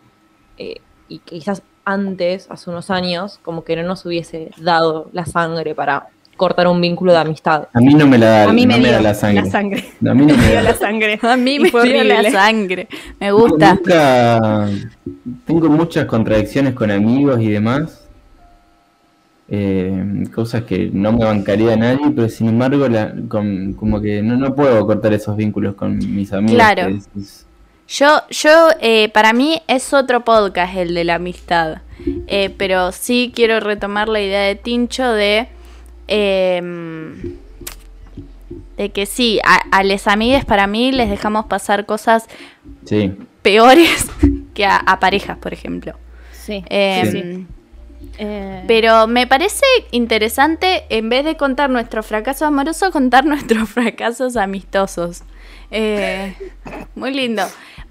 Eh, y quizás antes, hace unos años, como que no nos hubiese dado la sangre para cortar un vínculo de amistad. A mí no me la da, A mí no me dio da la sangre. sangre. No, a mí no Me me dio da. la sangre. A mí me fue dio la sangre. Me gusta. Nunca- tengo muchas contradicciones con amigos y demás. Eh, cosas que no me bancaría a nadie, pero sin embargo, la- con- como que no, no puedo cortar esos vínculos con mis amigos. Claro. que es- es- Yo, yo, eh, para mí es otro podcast el de la amistad. Eh, pero sí quiero retomar la idea de Tincho de. em, de que sí, a, a les amigues para mí les dejamos pasar cosas sí. peores que a, a parejas, por ejemplo. Sí. Em, sí. Eh, Pero me parece interesante, en vez de contar nuestro fracaso amoroso, contar nuestros fracasos amistosos. Eh, muy lindo.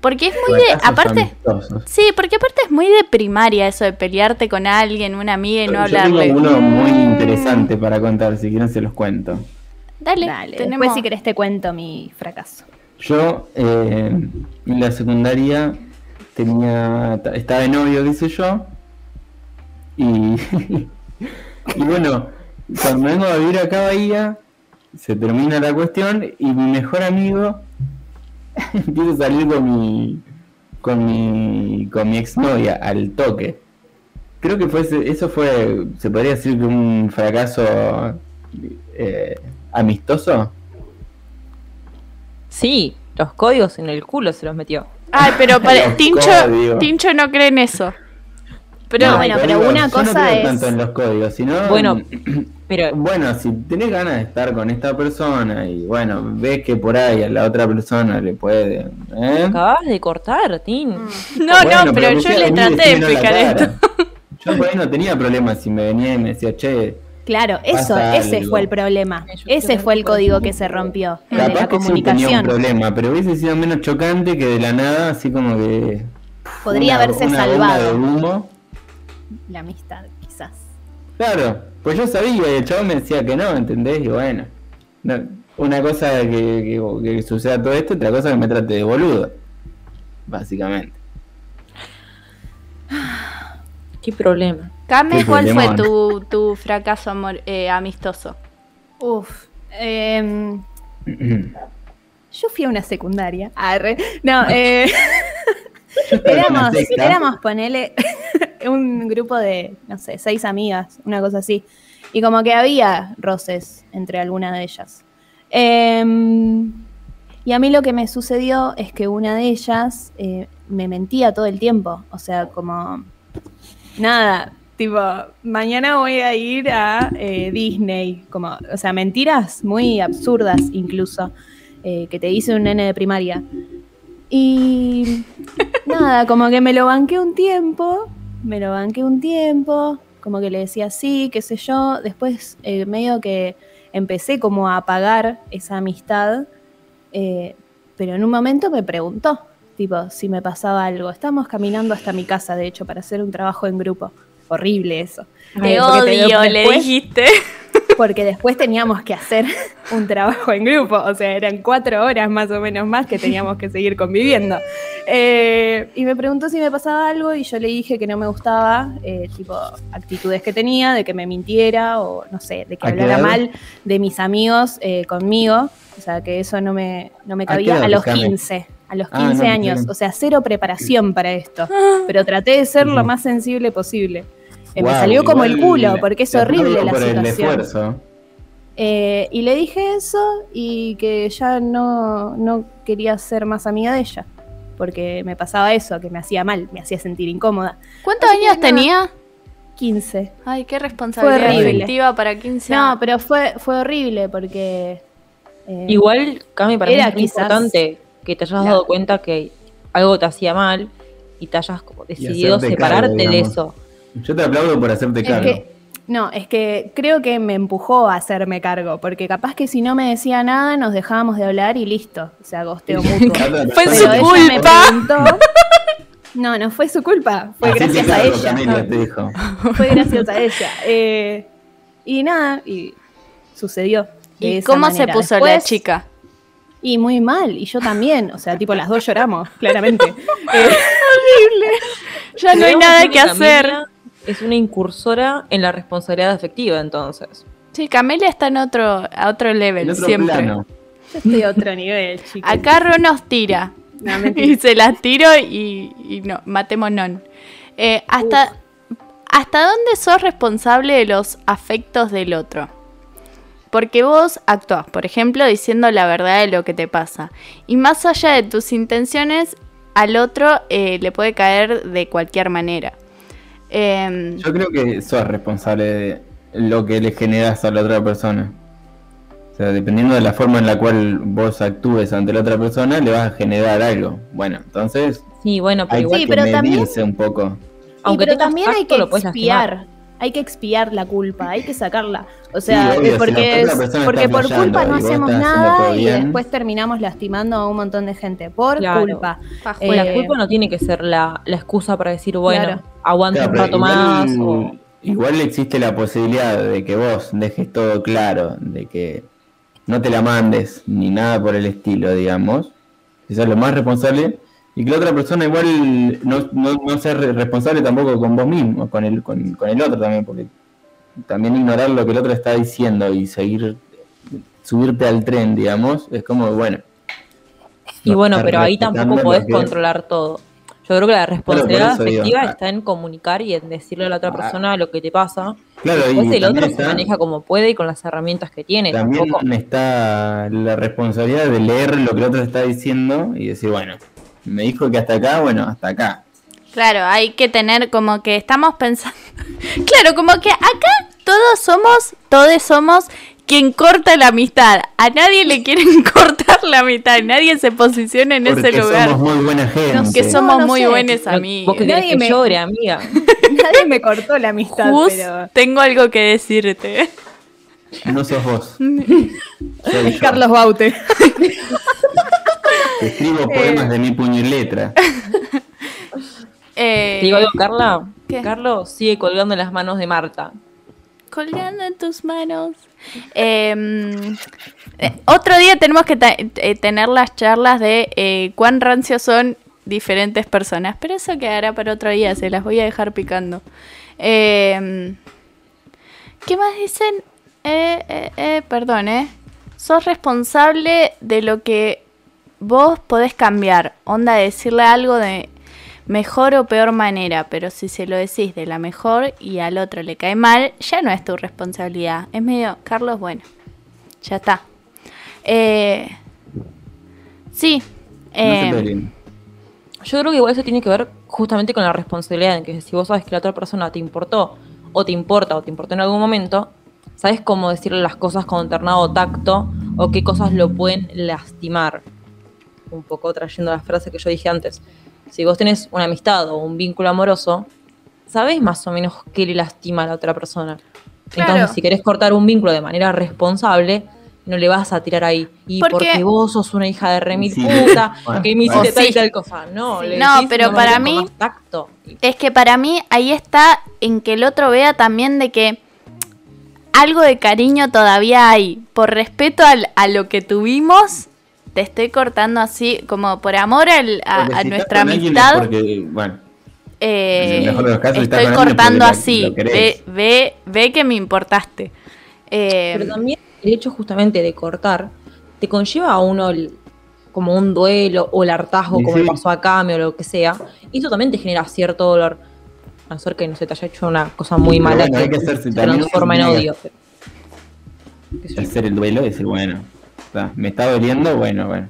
Porque es muy de. Aparte. amistosos. Sí, porque aparte es muy de primaria eso de pelearte con alguien, una amiga y no Yo hablarle. tengo uno muy interesante para contar, si quieren se los cuento. Dale, Dale, tenemos. después si querés te cuento mi fracaso. Yo eh, en la secundaria tenía estaba de novio, qué sé yo, y, y bueno, cuando vengo a vivir acá a Bahía, se termina la cuestión y mi mejor amigo empieza a salir con mi con mi con mi exnovia al toque. Creo que fue ese- eso fue, se podría decir que un fracaso eh, amistoso. Sí, los códigos en el culo se los metió. Ay, pero para- Tincho, códigos. Tincho no cree en eso. Pero No, bueno, pero digo, una yo no cosa creo es- tanto en los códigos, sino Bueno, Pero bueno, si tenés ganas de estar con esta persona y bueno, ves que por ahí a la otra persona le puede, ¿eh? acabas de cortar, Tin. no, Bueno, no, pero yo le traté de explicar esto. Yo por ahí no tenía problemas si me venía y me decía, che, Claro, eso, ese algo. fue el problema. Ese fue el código que se rompió, el de capaz la que sí tenía un comunicación. problema, pero hubiese sido menos chocante que de la nada, así como que... Podría una- haberse una bomba de salvado humo. La amistad, quizás. Claro, pues yo sabía y el chavo me decía que no, ¿entendés? Y bueno, no- una cosa que, que, que suceda todo esto, otra cosa que me trate de boludo, básicamente. Qué problema. Came, Qué ¿cuál fue tu, tu fracaso amor- eh, amistoso? Uf. em, Yo fui a una secundaria. Arre. No, eh, éramos, éramos, ponele, un grupo de, no sé, seis amigas, una cosa así. Y como que había roces entre algunas de ellas. Em, y a mí lo que me sucedió es que una de ellas eh, me mentía todo el tiempo. O sea, como, nada, tipo, mañana voy a ir a eh, Disney. Como, o sea, mentiras muy absurdas incluso, eh, que te dice un nene de primaria. Y nada, como que me lo banqué un tiempo, me lo banqué un tiempo, como que le decía sí, qué sé yo. Después eh, medio que empecé como a apagar esa amistad, eh, pero en un momento me preguntó, tipo, si me pasaba algo. Estábamos caminando hasta mi casa, de hecho, para hacer un trabajo en grupo. Horrible eso. Te Eh, odio, le dijiste. Porque después teníamos que hacer un trabajo en grupo, o sea, eran cuatro horas más o menos más que teníamos que seguir conviviendo. Eh, y me preguntó si me pasaba algo y yo le dije que no me gustaba, eh, tipo, actitudes que tenía, de que me mintiera o no sé, de que ¿A qué hablara mal de mis amigos eh, conmigo, o sea, que eso no me, no me ¿A qué cabía a los Cami? 15. A los Ah, 15 no, años, o sea, cero preparación para esto. Pero traté de ser lo más sensible posible. Eh, me salió como el culo, porque es horrible la situación. esfuerzo. Eh, y le dije eso y que ya no, no quería ser más amiga de ella. Porque me pasaba eso, que me hacía mal, me hacía sentir incómoda. ¿Cuántos Así años tenía? 15. Ay, qué responsabilidad efectiva para 15 No, años. pero fue, fue horrible porque. eh, Igual, Cami, para mí Era es muy importante que te hayas dado cuenta que algo te hacía mal y te hayas decidido separarte cargo, de eso. Yo te aplaudo por hacerte es cargo. que. No, es que creo que me empujó a hacerme cargo, porque capaz que si no me decía nada nos dejábamos de hablar y listo, o sea, gosteo mutuo. Fue Pero su culpa. preguntó- No, no fue su culpa, fue gracias a ella. Te dijo. Fue gracias a ella. Eh, y nada, y sucedió. ¿Y cómo se puso la chica? Y muy mal, y yo también. O sea, tipo, las dos lloramos, claramente. Eh, Ya no hay nada que hacer. Es una incursora en la responsabilidad afectiva, entonces. Sí, Camelia está en otro, a otro level En otro siempre. plano. yo estoy a otro nivel, chicos. Acá Ro nos tira. No, y se las tiro y, y no, matémonos. Eh, hasta, ¿Hasta dónde sos responsable de los afectos del otro? Porque vos actuás, por ejemplo, diciendo la verdad de lo que te pasa. Y más allá de tus intenciones, al otro eh, le puede caer de cualquier manera. Em, Yo creo que sos responsable de lo que le generas a la otra persona. O sea, dependiendo de la forma en la cual vos actúes ante la otra persona, le vas a generar algo. Bueno, entonces Sí, bueno, pero hay igual, Sí, que pero también- un poco. Aunque pero también hay que expiar. Hay que expiar la culpa, hay que sacarla. O sea, Sí, obvio, si porque, porque por culpa no hacemos nada y después terminamos lastimando a un montón de gente. Por Claro. culpa. La Eh, culpa no tiene que ser la, la excusa para decir, bueno, Claro. aguanta Claro, un rato igual, más. o- igual existe la posibilidad de que vos dejes todo claro, de que no te la mandes ni nada por el estilo, digamos. Eso es lo más responsable. Y que la otra persona igual no, no, no sea re- responsable tampoco con vos mismo, con el, con, con el otro también, porque también ignorar lo que el otro está diciendo y seguir, subirte al tren, digamos, es como, bueno. Y no bueno, pero ahí tampoco podés controlar todo. Yo creo que la responsabilidad digo, afectiva ah. está en comunicar y en decirle a la otra Ah. persona lo que te pasa. Claro, Después y el otro se maneja como puede y con las herramientas que tiene. También Tampoco. está la responsabilidad de leer lo que el otro está diciendo y decir, bueno, me dijo que hasta acá, bueno, hasta acá. Claro, hay que tener como que estamos pensando. Claro, como que acá todos somos, todos somos quien corta la amistad. A nadie le quieren cortar la amistad, nadie se posiciona en Porque ese lugar. somos muy buena gente. Que somos No, no muy sé. buenos amigos. Vos que Nadie que me- llore, amiga. Nadie me cortó la amistad, pero. tengo algo que decirte. No sos vos. Soy yo. Carlos Baute. Te escribo poemas de mi puño y letra. Eh, ¿Te digo algo, Carla? ¿Qué? Carlos sigue colgando en las manos de Marta. colgando en tus manos. Eh, eh, otro día tenemos que eh, tener las charlas de eh, cuán rancios son diferentes personas, pero eso quedará para otro día, se las voy a dejar picando. Eh, ¿Qué más dicen? Eh, eh, eh, perdón, ¿eh? Sos responsable de lo que vos podés cambiar, onda decirle algo de mejor o peor manera, pero si se lo decís de la mejor y al otro le cae mal, ya no es tu responsabilidad. Es medio, Carlos, bueno, ya está. Eh, sí. Eh. Yo creo que igual eso tiene que ver justamente con la responsabilidad, en que si vos sabes que la otra persona te importó, o te importa, o te importó en algún momento, sabes cómo decirle las cosas con determinado tacto, o qué cosas lo pueden lastimar. Un poco trayendo la frase que yo dije antes. Si vos tenés una amistad o un vínculo amoroso, sabés más o menos qué le lastima a la otra persona. Claro. Entonces, si querés cortar un vínculo de manera responsable, no le vas a tirar ahí. Y Porque- porque vos sos una hija de remil Sí. puta, Bueno, que me bueno. hiciste tal y tal cosa. No, Sí. le No, decís pero para mí- tacto. Es que para mí ahí está en que el otro vea también de que algo de cariño todavía hay. Por respeto al- a lo que tuvimos, te estoy cortando así, como por amor al- a, nuestra es amistad. Porque, bueno, eh, en el mejor de los casos, estoy cortando así. ve, ve, ve que me importaste. Eh, Pero también el hecho justamente de cortar te conlleva a uno el- como un duelo o el hartazgo, como sí. le pasó a Cami o lo que sea. Y eso también te genera cierto dolor. A no ser que no se te haya hecho una cosa muy Pero mala bueno, hay que se hacerse también transforma en odio. hacer el duelo y decir, bueno, está, me está doliendo, bueno, bueno.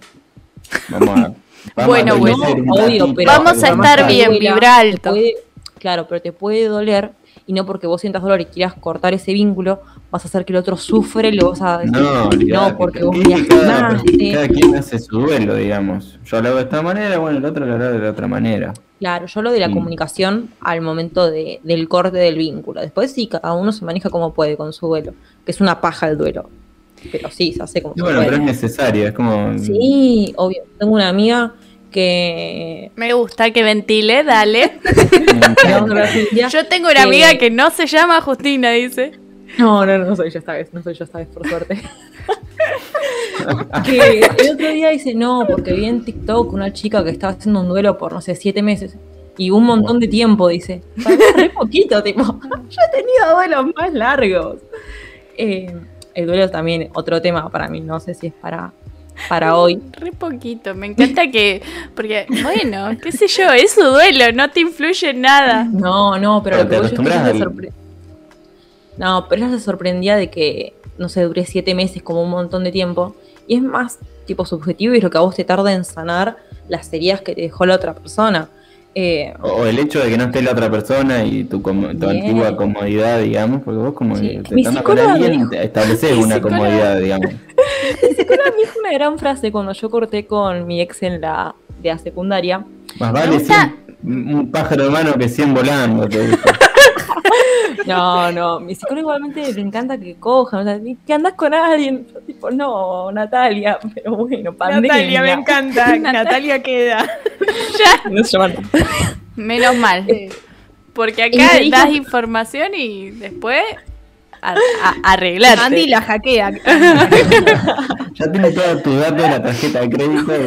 Vamos a. Vamos Bueno, a bueno, Obvio, pero Vamos a estar más. bien, duela, vibra te alto. puede- claro, pero te puede doler y no porque vos sientas dolor y quieras cortar ese vínculo, vas a hacer que el otro sufre y lo vas a decir, No, porque que- vos que cada, viajaste. cada quien hace su duelo, digamos. Yo lo hago de esta manera, bueno, el otro lo hará de la otra manera. Claro, yo lo de la Sí. comunicación al momento de- del corte del vínculo. Después sí, cada uno se maneja como puede con su duelo, que es una paja el duelo. Pero sí, se hace como Y bueno, pero es necesario, es como. Sí, obvio. Tengo una amiga que... me gusta que ventile, dale. Yo tengo una amiga que no se llama Justina, dice. No, no, no soy yo esta vez, no soy yo esta vez, por suerte. que el otro día dice, no, porque vi en TikTok una chica que estaba haciendo un duelo por, no sé, siete meses. Y un montón de tiempo, dice. Re poquito, tipo. Yo he tenido duelos más largos. Eh, el duelo también, otro tema para mí, no sé si es para, para hoy. Re poquito, me encanta que. Porque, bueno, qué sé yo, es su duelo, no te influye en nada. No, no, pero, Pero lo que voy es que sorpre- No, pero ella se sorprendía de que, no sé, dure siete meses como un montón de tiempo. Y es más, tipo, subjetivo y es lo que a vos te tarda en sanar las heridas que te dejó la otra persona. Eh, O, el hecho de que no esté la otra persona y tu, como- tu antigua comodidad, digamos, porque vos como Sí. te Mi con alguien, estableces mi una comodidad, digamos. psicóloga me dijo una gran frase cuando yo corté con mi ex en la, de la secundaria. Más vale gusta- 100 un pájaro hermano que 100 volando, te dijo. No, no, mi psicóloga igualmente le encanta que cojan, o sea, que andas con alguien. Yo tipo, no, Natalia, pero bueno, pandemia. encanta. Natalia queda. No se llaman. Menos mal. Porque Y me acá dijo- das información y después a- a- arreglate. Andy la hackea. Ya tiene todos tus datos de la tarjeta de crédito. de.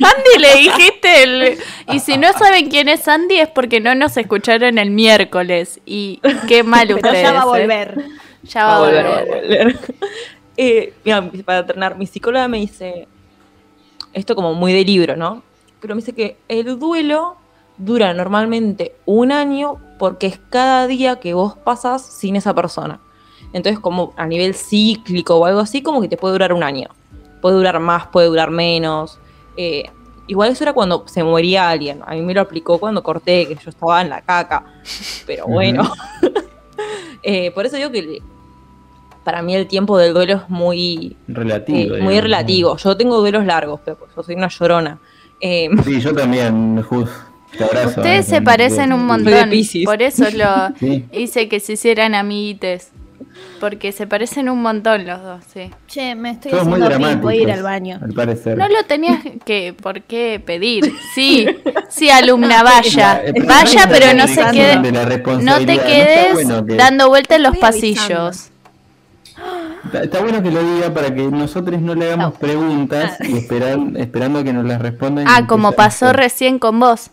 Andy le dijiste el... Y si no saben quién es Andy es porque no nos escucharon el miércoles. Y qué mal Pero ustedes. ya va a ¿eh? volver. Ya va a volver. va a volver. Eh, mira, para terminar, mi psicóloga me dice, esto como muy de libro, ¿no? Pero me dice que el duelo dura normalmente un año porque es cada día que vos pasas sin esa persona. Entonces, como a nivel cíclico o algo así, como que te puede durar un año. Puede durar más, puede durar menos. Eh, igual eso era cuando se moría alguien. A mí me lo aplicó cuando corté, que yo estaba en la caca. Pero bueno. Eh, por eso digo que para mí el tiempo del duelo es muy, Relativo. eh, muy relativo. Yo tengo duelos largos, pero pues, yo soy una llorona. Sí, yo también, Jus. Te abrazo. Ustedes se parecen un montón. Por eso lo Sí. hice que se hicieran amiguites. Porque se parecen un montón los dos, sí. Che, me estoy Todos muy haciendo pis, voy a ir al baño. Al parecer. No lo tenías que por qué pedir. Sí, sí, alumna, vaya. Vaya, pero no se quede, no te quedes está bueno que- dando vueltas en los pasillos. Está, está bueno que lo diga para que nosotros no le hagamos preguntas y esperar, esperando que nos las respondan. Ah, como pasó recién con vos.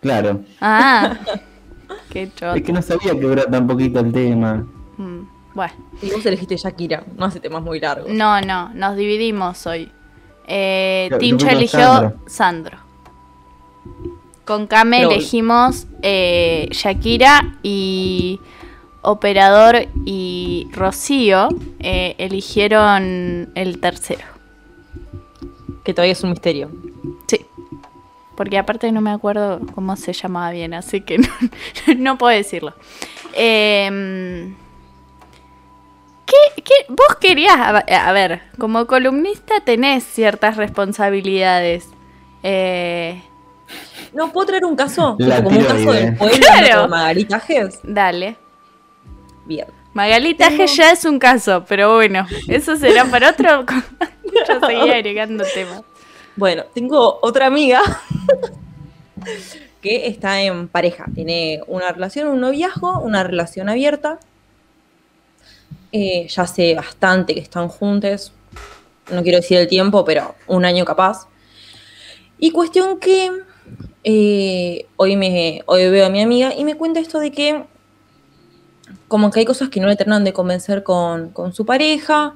Claro. Ah, qué Es choto. que no sabía que dura tan poquito el tema. Mm, Bueno, y vos elegiste Shakira, no hace temas muy largos. no, no, nos dividimos hoy. Eh, yo Tincho eligió Sandro. Sandro. Con Kame Pero- elegimos eh, Shakira y Operador y Rocío eh, eligieron el tercero. Que todavía es un misterio. Sí. Porque aparte no me acuerdo cómo se llamaba bien, así que no, no puedo decirlo. Em, ¿qué, qué- vos querías, a, ver, como columnista tenés ciertas responsabilidades. Eh, No, ¿puedo traer un caso? La como un caso del pueblo Claro. Magalitajes. dale. Bien. Magalitaje ya es un caso, pero bueno, eso será para otro. Yo seguía agregando temas. Bueno, tengo otra amiga que está en pareja. Tiene una relación, un noviazgo, una relación abierta. Eh, ya hace bastante que están juntos. No quiero decir el tiempo, pero un año capaz. Y cuestión que eh, hoy, me, hoy veo a mi amiga y me cuenta esto de que como que hay cosas que no le terminan de convencer con, con su pareja,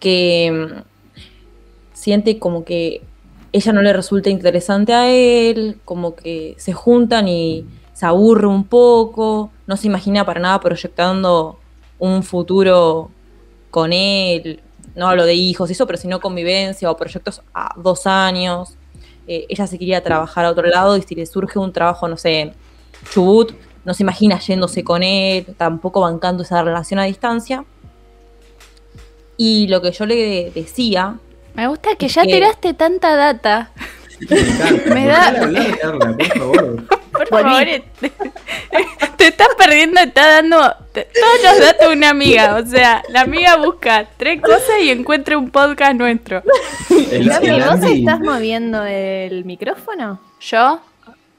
que mm, siente como que ella no le resulta interesante a él, como que se juntan y se aburre un poco, no se imagina para nada proyectando un futuro con él, no hablo de hijos y eso, pero sino convivencia o proyectos a dos años. Eh, ella se quería trabajar a otro lado y si le surge un trabajo, no sé, Chubut, no se imagina yéndose con él, tampoco bancando esa relación a distancia. Y lo que yo le decía Me gusta que ya tiraste tanta data. Me Me da- Carla, por favor. Por favor, te, te estás perdiendo, está dando te- todos los datos de una amiga. O sea, la amiga busca tres cosas y encuentra un podcast nuestro. El- ¿vos estás moviendo el micrófono? ¿Yo?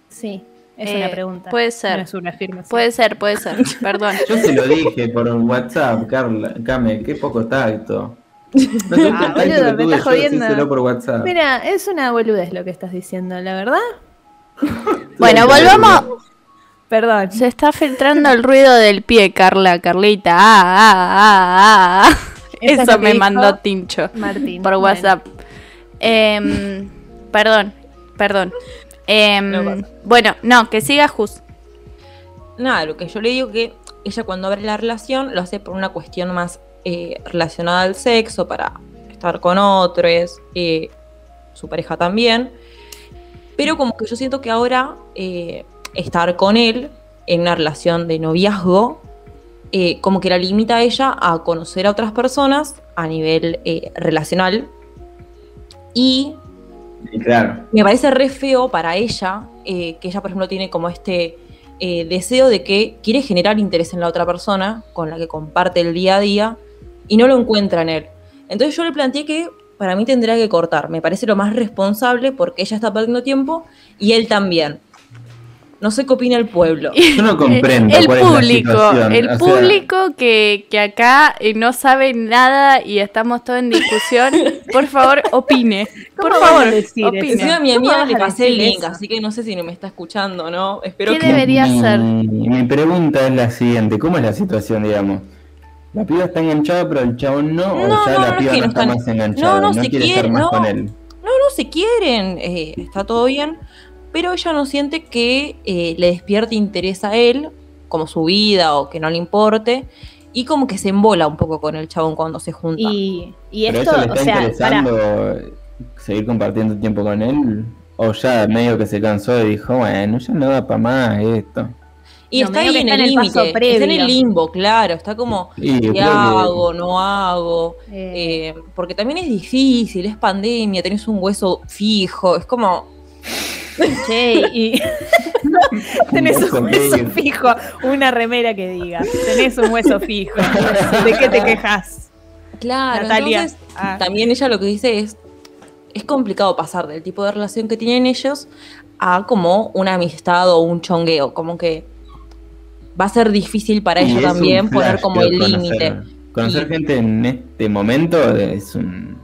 Sí, es Eh, una pregunta. puede ser. No es una afirmación. Puede ser, puede ser. Perdón. Yo se lo dije por WhatsApp, Carla. Came, qué poco tacto. Ah, boludo, me estás jodiendo. decíselo por WhatsApp. Mira, es una boludez lo que estás diciendo, la verdad. Bueno, volvamos. Perdón. Se está filtrando el ruido del pie, Carla, Carlita. Ah, ah, ah, ah. Eso me mandó Tincho Martín. por Bueno. WhatsApp. Em, perdón, perdón. Em, No bueno, no, que siga Jus. Nada, lo que yo le digo que ella cuando abre la relación lo hace por una cuestión más eh, relacionada al sexo, para estar con otros, eh, su pareja también. Pero como que yo siento que ahora eh, estar con él en una relación de noviazgo, como que la limita a ella a conocer a otras personas a nivel relacional. Y claro. me parece re feo para ella, que ella, por ejemplo, tiene como este eh, deseo de que quiere generar interés en la otra persona con la que comparte el día a día y no lo encuentra en él. Entonces yo le planteé que para mí tendría que cortar. Me parece lo más responsable porque ella está perdiendo tiempo y él también. No sé qué opina el pueblo. Yo no comprendo el cuál es la público, el o sea- público que, que acá eh, no sabe nada y estamos todos en discusión, por favor, opine. Por ¿Cómo vas favor, decir opine. eso? A mi ¿Cómo amiga le pasé el link, eso? así que no sé si no me está escuchando, ¿no? Espero ¿Qué que... debería ser? Mi pregunta es la siguiente: ¿cómo es la situación, digamos? La piba está enganchada, pero el chabón no, o No, ya no, la no, piba es que no no está están- más enganchada, no, no, se quiere estar quiere, más no. con él. No, no se quieren, eh, está todo bien, pero ella no siente que eh, le despierte interés a él, como su vida o que no le importe, y como que se embola un poco con el chabón cuando se junta. Y, y Pero esto, eso le o está sea, interesando seguir compartiendo tiempo con él, o ya medio que se cansó y dijo, bueno, ya no da para más esto. Y no, está ahí en está el en el límite, está en el limbo, claro, está como, ¿qué hago? ¿No hago? Eh, Eh, porque también es difícil, es pandemia, tenés un hueso fijo, es como... che, y tenés un hueso fijo. fijo, una remera que diga, tenés un hueso fijo. ¿De qué te quejas? Claro, Natalia. entonces Ah. también ella lo que dice es, es complicado pasar del tipo de relación que tienen ellos a como una amistad o un chongueo, como que va a ser difícil para Y ella también poner como el límite. Conocer Y- gente en este momento es un,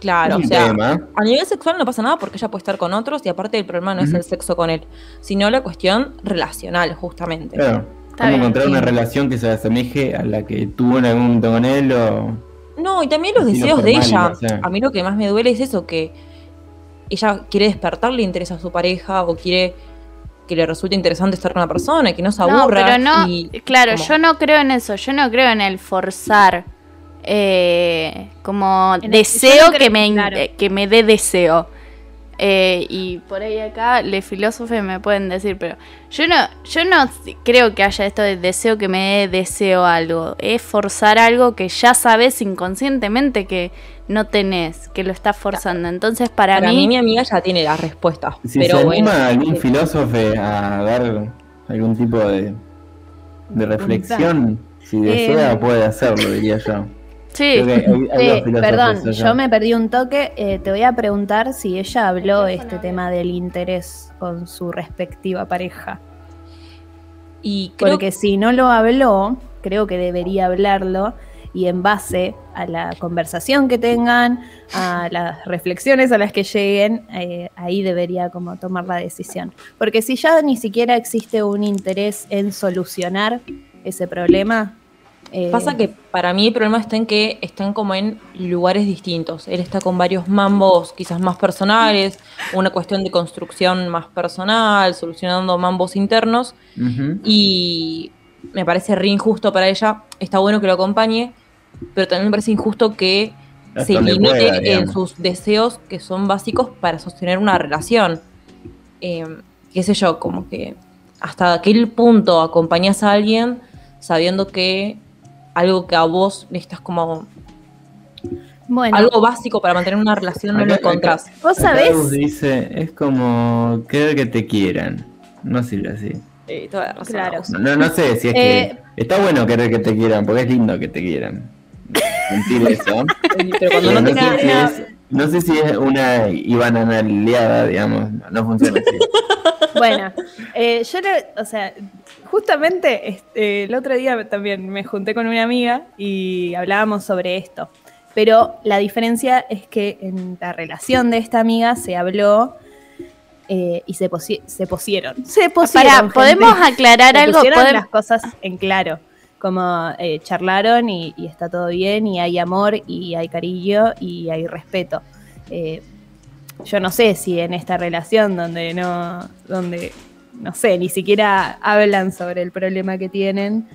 Claro, es o sea, tema. a nivel sexual no pasa nada porque ella puede estar con otros y aparte el problema no es el sexo con él, sino la cuestión relacional, justamente. Claro. Está ¿Cómo bien, encontrar sí. una relación que se asemeje a la que tuvo en algún momento con él o... No, y también los deseos de ella. o sea. A mí lo que más me duele es eso, que ella quiere despertarle interés a su pareja o quiere que le resulte interesante estar con la persona y que no se No, aburra. pero no, y claro, yo no creo en eso, yo no creo en el forzar eh, como el- deseo yo no creo- que, me, claro. que me dé deseo. Eh, y por ahí acá, le filósofos me pueden decir, pero yo no, yo no creo que haya esto de deseo que me dé deseo algo. Es forzar algo que ya sabes inconscientemente que no tenés, que lo estás forzando. Entonces, para, Para mí, mí, mi amiga ya tiene las respuestas. Si pero se bueno, anima algún filósofo a dar algún tipo de, de reflexión, si desea, Eh, puede hacerlo, diría yo. sí, hay- Sí, perdón, allá. yo me perdí un toque. eh, te voy a preguntar si ella habló este tema del interés con su respectiva pareja. y creo Porque si no lo habló, creo que debería hablarlo y en base a la conversación que tengan, a las reflexiones a las que lleguen, eh, ahí debería como tomar la decisión. Porque si ya ni siquiera existe un interés en solucionar ese problema, eh, Pasa que para mí el problema está en que están como en lugares distintos. Él está con varios mambos quizás más personales, una cuestión de construcción más personal, solucionando mambos internos. Ujú. Y me parece re injusto para ella. Está bueno que lo acompañe, pero también me parece injusto que Hasta se limite pueda, en sus deseos que son básicos para sostener una relación. Eh, qué sé yo, como que hasta aquel punto acompañas a alguien sabiendo que algo que a vos necesitas como bueno, algo básico para mantener una relación no lo Acá- encontrás. vos Acá sabés, Gus dice, es como querer que te quieran. No sirve así. Eh, toda razón, Claro. No, no, no sé si es Eh, que... Está bueno querer que te quieran, porque es lindo que te quieran. Sentir eso. Pero cuando Pero no te sé si es, no sé si es una Ivana aliada, digamos. No, no funciona así. Bueno, eh, yo, le- o sea, justamente este, el otro día también me junté con una amiga y hablábamos sobre esto. Pero la diferencia es que en la relación de esta amiga se habló eh, y se, posi- se pusieron. Se pusieron. Pará, gente. ¿podemos aclarar Se algo? pusieron Podem- las cosas en claro. Como eh, charlaron y, y está todo bien y hay amor y hay cariño y hay respeto. Eh, yo no sé si en esta relación donde no, donde, no sé, ni siquiera hablan sobre el problema que tienen,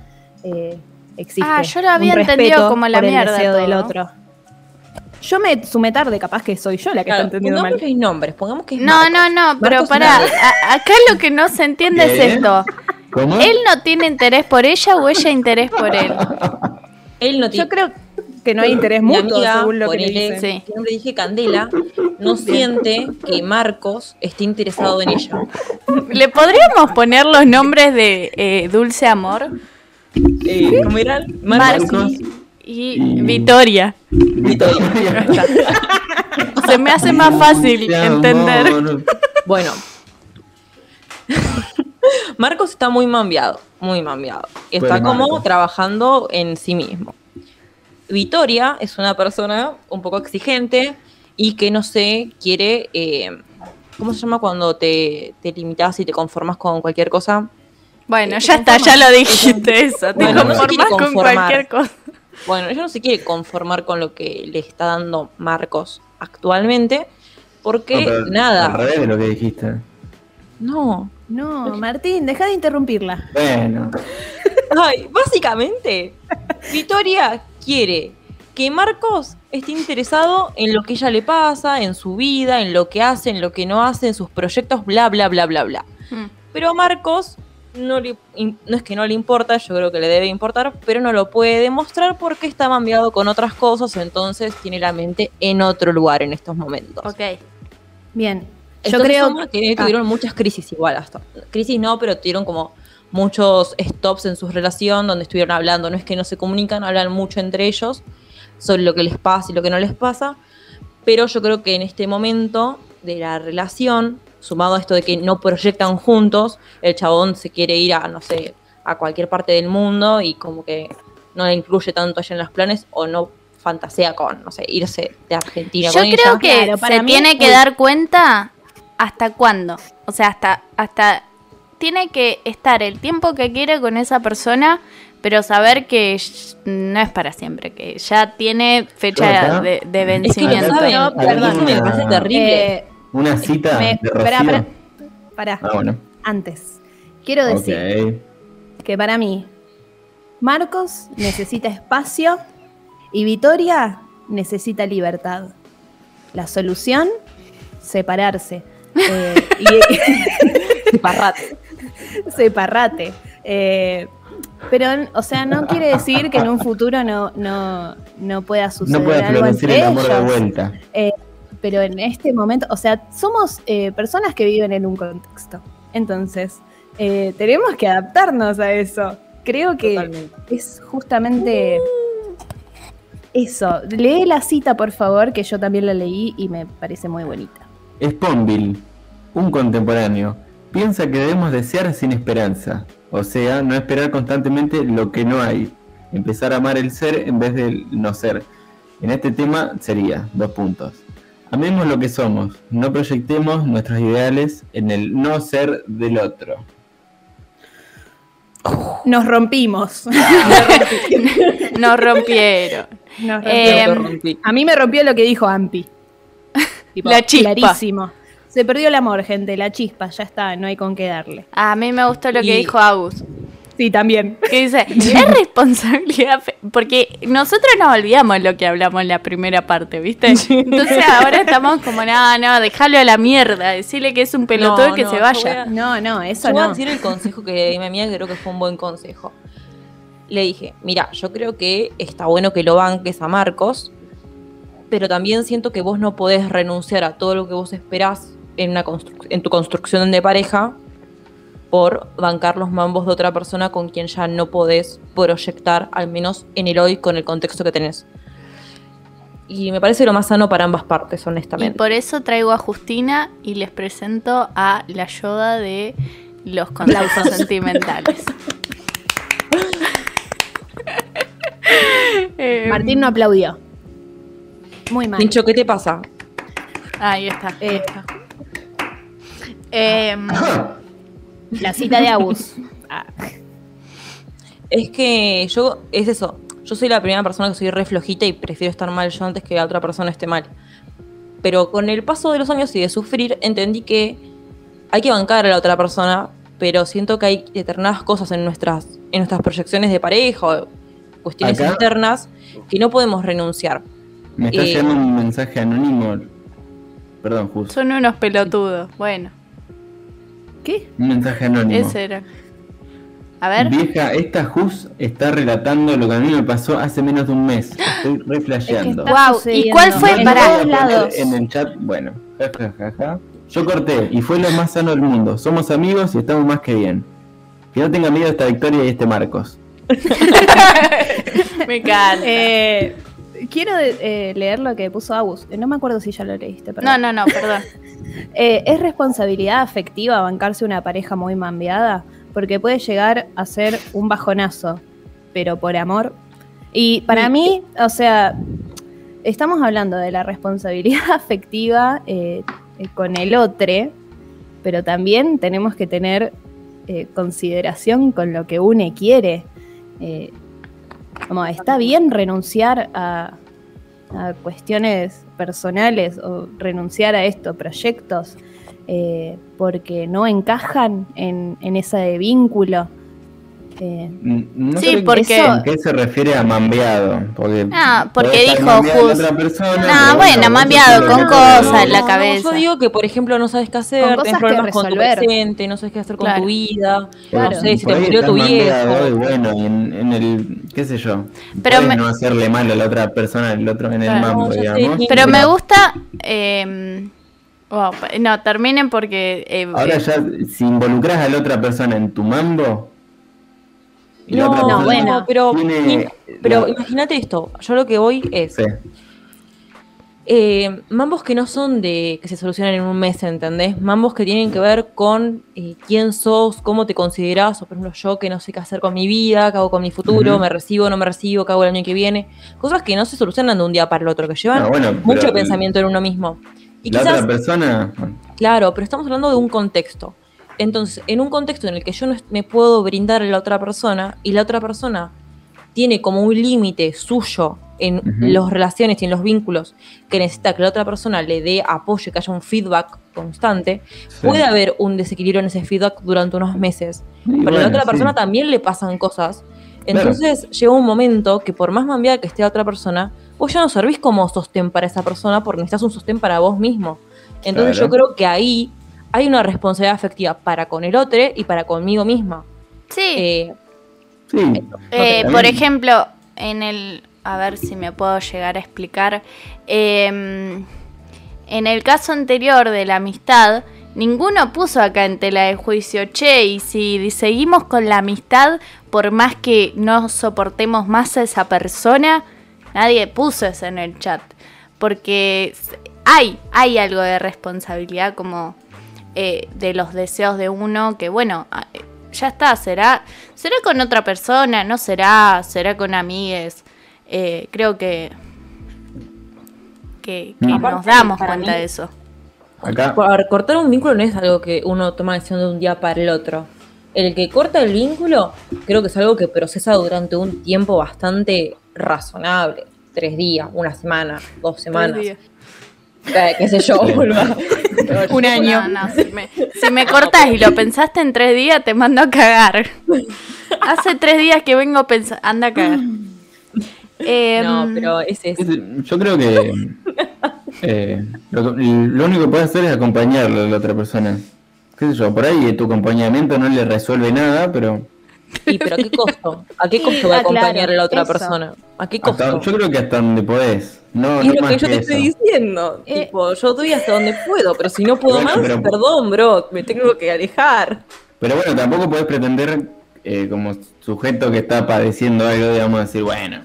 eh, existe. Ah, yo lo había un entendido respeto como la por el mierda deseo todo. del otro. Yo me sumé tarde, capaz que soy yo la que Claro, está entendiendo mal. pongámosle nombres, pongamos que es No, Marcos. no, no, pero Marcos pará, acá lo que no se entiende ¿Qué? es esto. ¿Cómo? ¿Él no tiene interés por ella o ella interés por él? Él no tiene. Yo creo que no hay interés Mi mutuo, amiga, según lo que le dicen. Sí. dije Candela, no siente que Marcos esté interesado en ella. ¿Le podríamos poner los nombres de eh, Dulce Amor Eh, ¿Cómo era? Marcos. y Y- Victoria? Victoria. Se me hace más fácil entender. Bueno. Marcos está muy mambiado, muy mambiado. Está Pobre como Marcos. trabajando en sí mismo. Victoria es una persona un poco exigente y que no sé, quiere. eh, ¿Cómo se llama cuando te, te limitas y te conformas con cualquier cosa? Bueno, Eh, ya está, ya lo dijiste eso. Te Bueno, no se conformás con cualquier cosa. Bueno, ella no se quiere conformar con lo que le está dando Marcos actualmente, porque No, pero nada. Al revés de lo que dijiste. No. No, Martín, deja de interrumpirla. Bueno. Ay, básicamente, Victoria quiere que Marcos esté interesado en lo que ella le pasa, en su vida, en lo que hace, en lo que no hace, en sus proyectos, bla, bla, bla, bla, bla. Mm. Pero a Marcos no, le, no es que no le importa, yo creo que le debe importar, pero no lo puede demostrar porque está mambiado con otras cosas, entonces tiene la mente en otro lugar en estos momentos. Ok. Bien, yo creo suma que tuvieron muchas crisis igual hasta. Crisis no, pero tuvieron como muchos stops en su relación donde estuvieron hablando. No es que no se comunican, hablan mucho entre ellos sobre lo que les pasa y lo que no les pasa. Pero yo creo que en este momento de la relación, sumado a esto de que no proyectan juntos, el chabón se quiere ir a, no sé, a cualquier parte del mundo y como que no le incluye tanto allá en los planes o no fantasea con, no sé, irse de Argentina Yo con creo ella. que Claro, para se mí tiene es que dar cuenta hasta cuándo. O sea, hasta, hasta tiene que estar el tiempo que quiere con esa persona, pero saber que no es para siempre, que ya tiene fecha de, de Es que vencimiento. ya saben, No, a mí perdón. me parece terrible. Eh, Una cita me- de pará, pará, pará. Ah, bueno. Antes, quiero decir que para mí, Marcos necesita espacio y Vitoria necesita libertad. La solución, separarse. Eh, y, Parrate. separate. Eh, pero, o sea, no quiere decir que en un futuro no, no, no pueda suceder No puede algo entre el amor de ellos. vuelta. pero en este momento, o sea, somos eh, personas que viven en un contexto. Entonces, eh, tenemos que adaptarnos a eso. Creo que Totalmente. es justamente eso. Lee la cita, por favor, que yo también la leí y me parece muy bonita. Sponville, un contemporáneo, piensa que debemos desear sin esperanza, o sea, no esperar constantemente lo que no hay, empezar a amar el ser en vez del no ser. En este tema sería, dos puntos. Amemos lo que somos, no proyectemos nuestros ideales en el no ser del otro. Nos rompimos. Nos rompieron. Nos Eh. Lo rompí. A mí me rompió lo que dijo Ampi. Tipo, La chispa. Clarísimo. Se perdió el amor, gente, la chispa, ya está, no hay con qué darle. A mí me gustó lo que dijo Agus. Sí, también. Que dice, es responsabilidad, porque nosotros nos olvidamos lo que hablamos en la primera parte, ¿viste? Entonces ahora estamos como, no, no, déjalo a la mierda, decirle que es un pelotudo No, y que no, se vaya. a- No, no, eso Yo voy a no. decir el consejo que le di a mi amiga, que creo que fue un buen consejo. Le dije, mira, yo creo que está bueno que lo banques a Marcos, pero también siento que vos no podés renunciar a todo lo que vos esperás en, una construc- en tu construcción de pareja por bancar los mambos de otra persona con quien ya no podés proyectar, al menos en el hoy, con el contexto que tenés. Y me parece lo más sano para ambas partes, Y honestamente. por eso traigo a Justina y les presento a la Yoda de los contextos sentimentales. Martín no aplaudió. Muy mal. Pincho, ¿qué te pasa? Ahí está. Eh, Em, la cita de Agus. Ah, Es que yo, es eso. Yo soy la primera persona que soy re flojita y prefiero estar mal yo antes que la otra persona esté mal. Pero con el paso de los años y de sufrir, entendí que hay que bancar a la otra persona, pero siento que hay determinadas cosas en nuestras, en nuestras proyecciones de pareja o cuestiones Acá- internas que no podemos renunciar. Me está Eh. llegando un mensaje anónimo. Perdón, justo. son unos pelotudos. Bueno, ¿Qué? Un mensaje anónimo. ese era. A ver. Vieja, esta Jus está relatando lo que a mí me pasó hace menos de un mes. Estoy re flasheando. está Guau, ¿y cuál fue en para- lados. En el chat, bueno, ja, ja, ja, ja. Yo corté y fue lo más sano del mundo. Somos amigos y estamos más que bien. Que no tenga miedo a esta victoria y este Marcos. Me encanta. Eh, quiero eh, leer lo que puso Agus. Eh, No me acuerdo si ya lo leíste, pero. no, no, no, perdón. Eh, ¿Es responsabilidad afectiva bancarse una pareja muy mambeada? Porque puede llegar a ser un bajonazo, pero por amor. Y para mí, o sea, estamos hablando de la responsabilidad afectiva eh, con el otro, pero también tenemos que tener consideración con lo que uno quiere. Como está bien renunciar a, a cuestiones personales o renunciar a estos proyectos eh, porque no encajan en, en ese vínculo. Eh, No Sí, sé porque- ¿A qué se refiere a mambeado? Porque Ah, porque dijo mambeada la Jus. otra persona, No, pero bueno, mambeado con cosas en la No, cabeza. yo digo que, por ejemplo, no sabes qué hacer, Con tienes problemas con tu presente, no sabes qué hacer con Claro. tu vida, Claro. no sé, si te murió tu y viejo. bueno, y en, en el, qué sé yo, Pero me- no hacerle mal a la otra persona, el otro en el Claro. mambo, No, digamos. Pero me gusta. eh, wow, no, terminen porque. eh, Ahora eh, ya, si involucras a la otra persona en tu mambo, y No, no, bueno. pero, tiene pero la- imagínate esto, yo lo que voy es, sí. eh, mambos que no son de que se solucionan en un mes, ¿entendés? Mambos que tienen que ver con eh, quién sos, cómo te considerás, o por ejemplo yo que no sé qué hacer con mi vida, qué hago con mi futuro, me recibo, no me recibo, qué hago el año que viene, cosas que no se solucionan de un día para el otro, que llevan No, bueno, mucho pensamiento en uno mismo. Y La quizás, otra persona, claro, pero estamos hablando de un contexto. Entonces, en un contexto en el que yo no me puedo brindar a la otra persona y la otra persona tiene como un límite suyo en Ujú. las relaciones y en los vínculos que necesita que la otra persona le dé apoyo, que haya un feedback constante, Sí. puede haber un desequilibrio en ese feedback durante unos meses. Y Pero a la otra sí. persona también le pasan cosas. Entonces llega un momento que por más mambiada que esté la otra persona, vos ya no servís como sostén para esa persona porque necesitas un sostén para vos mismo. Entonces Claro. yo creo que ahí hay una responsabilidad afectiva para con el otro y para conmigo misma. Sí. Eh, Sí. Eh, También- por ejemplo, en el. A ver si me puedo llegar a explicar. em, en el caso anterior de la amistad, ninguno puso acá en tela de juicio, che, y si seguimos con la amistad, por más que no soportemos más a esa persona, nadie puso eso en el chat. Porque hay, hay algo de responsabilidad como eh, de los deseos de uno, que bueno, a- eh, ya está, será, será con otra persona, no será, será con amigues. Eh, creo que, que, que Mm. nos damos cuenta mí- de eso. Acá. cortar un vínculo no es algo que uno toma decisión de un día para el otro. El que corta el vínculo, creo que es algo que procesa durante un tiempo bastante razonable. Tres días, una semana, dos semanas. Eh, qué sé yo, boluda. Un año. No, no, si me, si me cortas y lo pensaste en tres días, te mando a cagar. Hace tres días que vengo pensando, anda a cagar. Em, No, pero es eso. Es- Yo creo que eh, lo, que- lo único que puedes hacer es acompañarlo a la otra persona. ¿Qué sé yo? Por ahí tu acompañamiento no le resuelve nada, pero ¿Y pero a qué costo? ¿A qué costo va a Ah, acompañar a la otra eso. persona? ¿A qué hasta- costo? yo creo que hasta donde podés. No, Y no es lo más que yo que te estoy diciendo. Eh. Tipo, yo doy hasta donde puedo, pero si no puedo más, pero- perdón, bro, me tengo que alejar. Pero bueno, tampoco podés pretender, eh, como sujeto que está padeciendo algo, digamos, decir, bueno,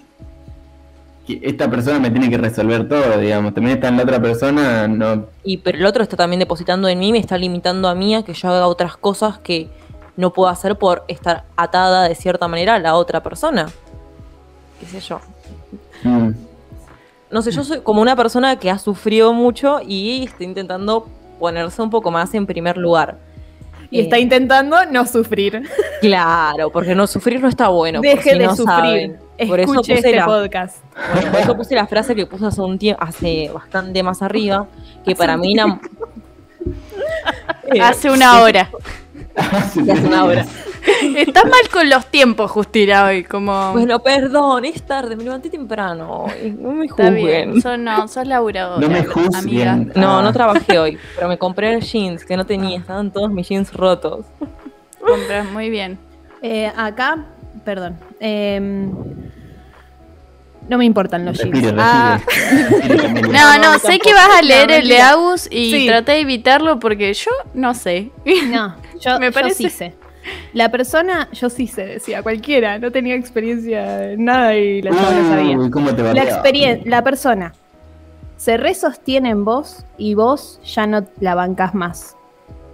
que esta persona me tiene que resolver todo, digamos. También está en la otra persona, no. Y pero el otro está también depositando en mí, me está limitando a mí a que yo haga otras cosas que no puedo hacer por estar atada de cierta manera a la otra persona. ¿Qué sé yo? mm, No sé, yo soy como una persona que ha sufrido mucho y está intentando ponerse un poco más en primer lugar. Y está Eh, intentando no sufrir. Claro, porque no sufrir no está bueno. Deje si de no sufrir. saben. Por eso puse este la, podcast. Bueno, por eso puse la frase que puse hace un tiempo, hace bastante más arriba, que para mí. Eh, hace una hora. hace una hora. Estás mal con los tiempos, Justina, hoy. Como. Bueno, perdón, es tarde, me levanté temprano. y No me está bien. juzguen. Sos, no, sos laburadora. no me amiga. juzguen. No, Ah, no trabajé hoy, pero me compré jeans que no tenía, estaban todos mis jeans rotos. Compras muy bien. Eh, acá, perdón. em, no me importan los Respire, jeans. respire. Ah. No, no, no, sé que vas a No, leer el de. Agus y Sí. traté de evitarlo porque yo no sé. no, yo, Me yo parece- sí sé. La persona, yo sí sé, decía, cualquiera, no tenía experiencia en nada y la chava no sabía. La experiencia, la persona se resostiene en vos y vos ya no la bancas más.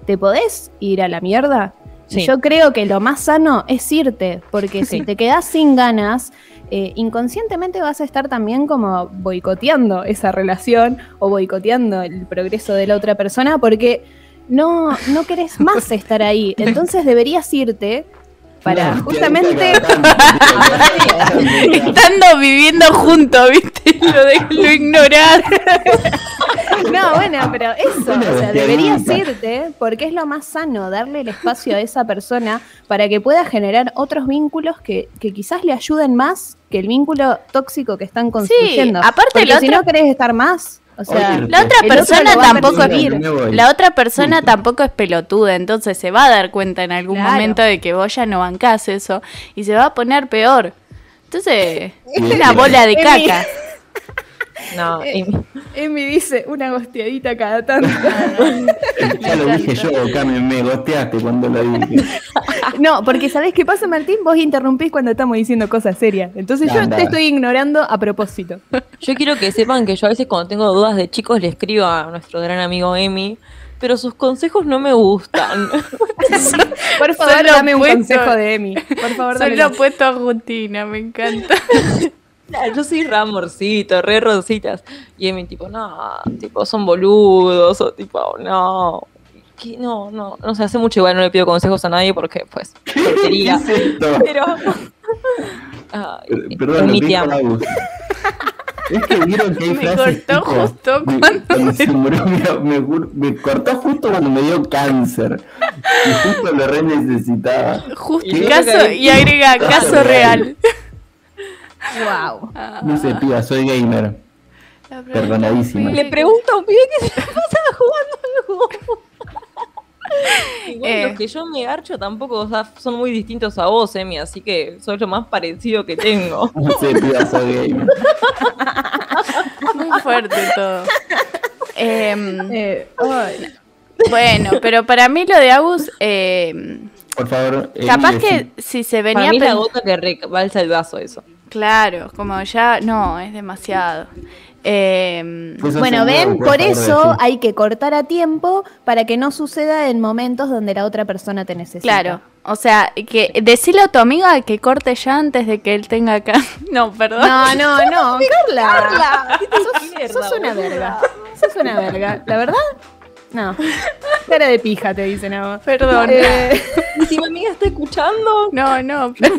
¿Te podés ir a la mierda? Sí. Yo creo que lo más sano es irte, porque Sí. si te quedás sin ganas, eh, inconscientemente vas a estar también como boicoteando esa relación o boicoteando el progreso de la otra persona porque no, no querés más estar ahí. Entonces deberías irte para No, justamente... Estando viviendo juntos, ¿viste? Lo, de, lo ignorar. No, bueno, pero eso, o sea, deberías irte porque es lo más sano, darle el espacio a esa persona para que pueda generar otros vínculos que, que quizás le ayuden más que el vínculo tóxico que están construyendo. aparte porque la si otra- no querés estar más, o sea, Oye, La otra persona lo tampoco es. La otra persona tampoco es pelotuda, entonces se va a dar cuenta en algún Claro. momento de que vos ya no bancás eso y se va a poner peor. Entonces, es una bola de caca. No, y- Emi dice una gosteadita cada tanto. Ya lo dije yo, Cami, me gosteaste cuando lo dije. No, porque ¿sabés qué pasa, Martín? Vos interrumpís cuando estamos diciendo cosas serias. Entonces yo te estoy ignorando a propósito. yo quiero que sepan que yo a veces cuando tengo dudas de chicos le escribo a nuestro gran amigo Emi, pero sus consejos no me gustan. Por favor, Solo dame un puesto- consejo de Emi. Por favor, dame Solo puesto a Justina, me encanta. Yo soy re amorcito, re rositas. Y Emi tipo, no, tipo, son boludos, o tipo, no. no, no, no sé, hace mucho igual no le pido consejos a nadie porque pues tontería. ¿Qué es esto? Pero Ay, Perdón, mi tía. Es que vieron que hay Me frases cortó tipo, justo me- cuando se murió, me, me me cortó justo cuando me dio cáncer. Y justo lo re necesitaba. Justo Y caso y agrega Caso caso real. Wow. No sé, piba, soy gamer. Perdonadísima. Le pregunto a un pibe que se la pasaba jugando al juego. Igual Eh. los que yo me garcho tampoco o sea, son muy distintos a vos, Emi, así que soy lo más parecido que tengo. No sé, piba, soy gamer. Muy fuerte todo. Em, Eh, bueno, pero para mí lo de Agus, em, Por favor. Capaz que si se venía Para mí es la gota que rebalsa el vaso eso. Claro, como ya, no, es demasiado. Eso Bueno, ven, por eso hay que cortar a tiempo para que no suceda en momentos donde la otra persona te necesita. claro, o sea, que decirle a tu amiga que corte ya antes de que él tenga acá. No, perdón. No, no, no, Carla. mierda, sos, sos una verga. Sos una verga. ¿La verdad? No. Cara de pija, te dicen ahora. Perdón. Eh, Y si mi amiga está escuchando, No, no. pero-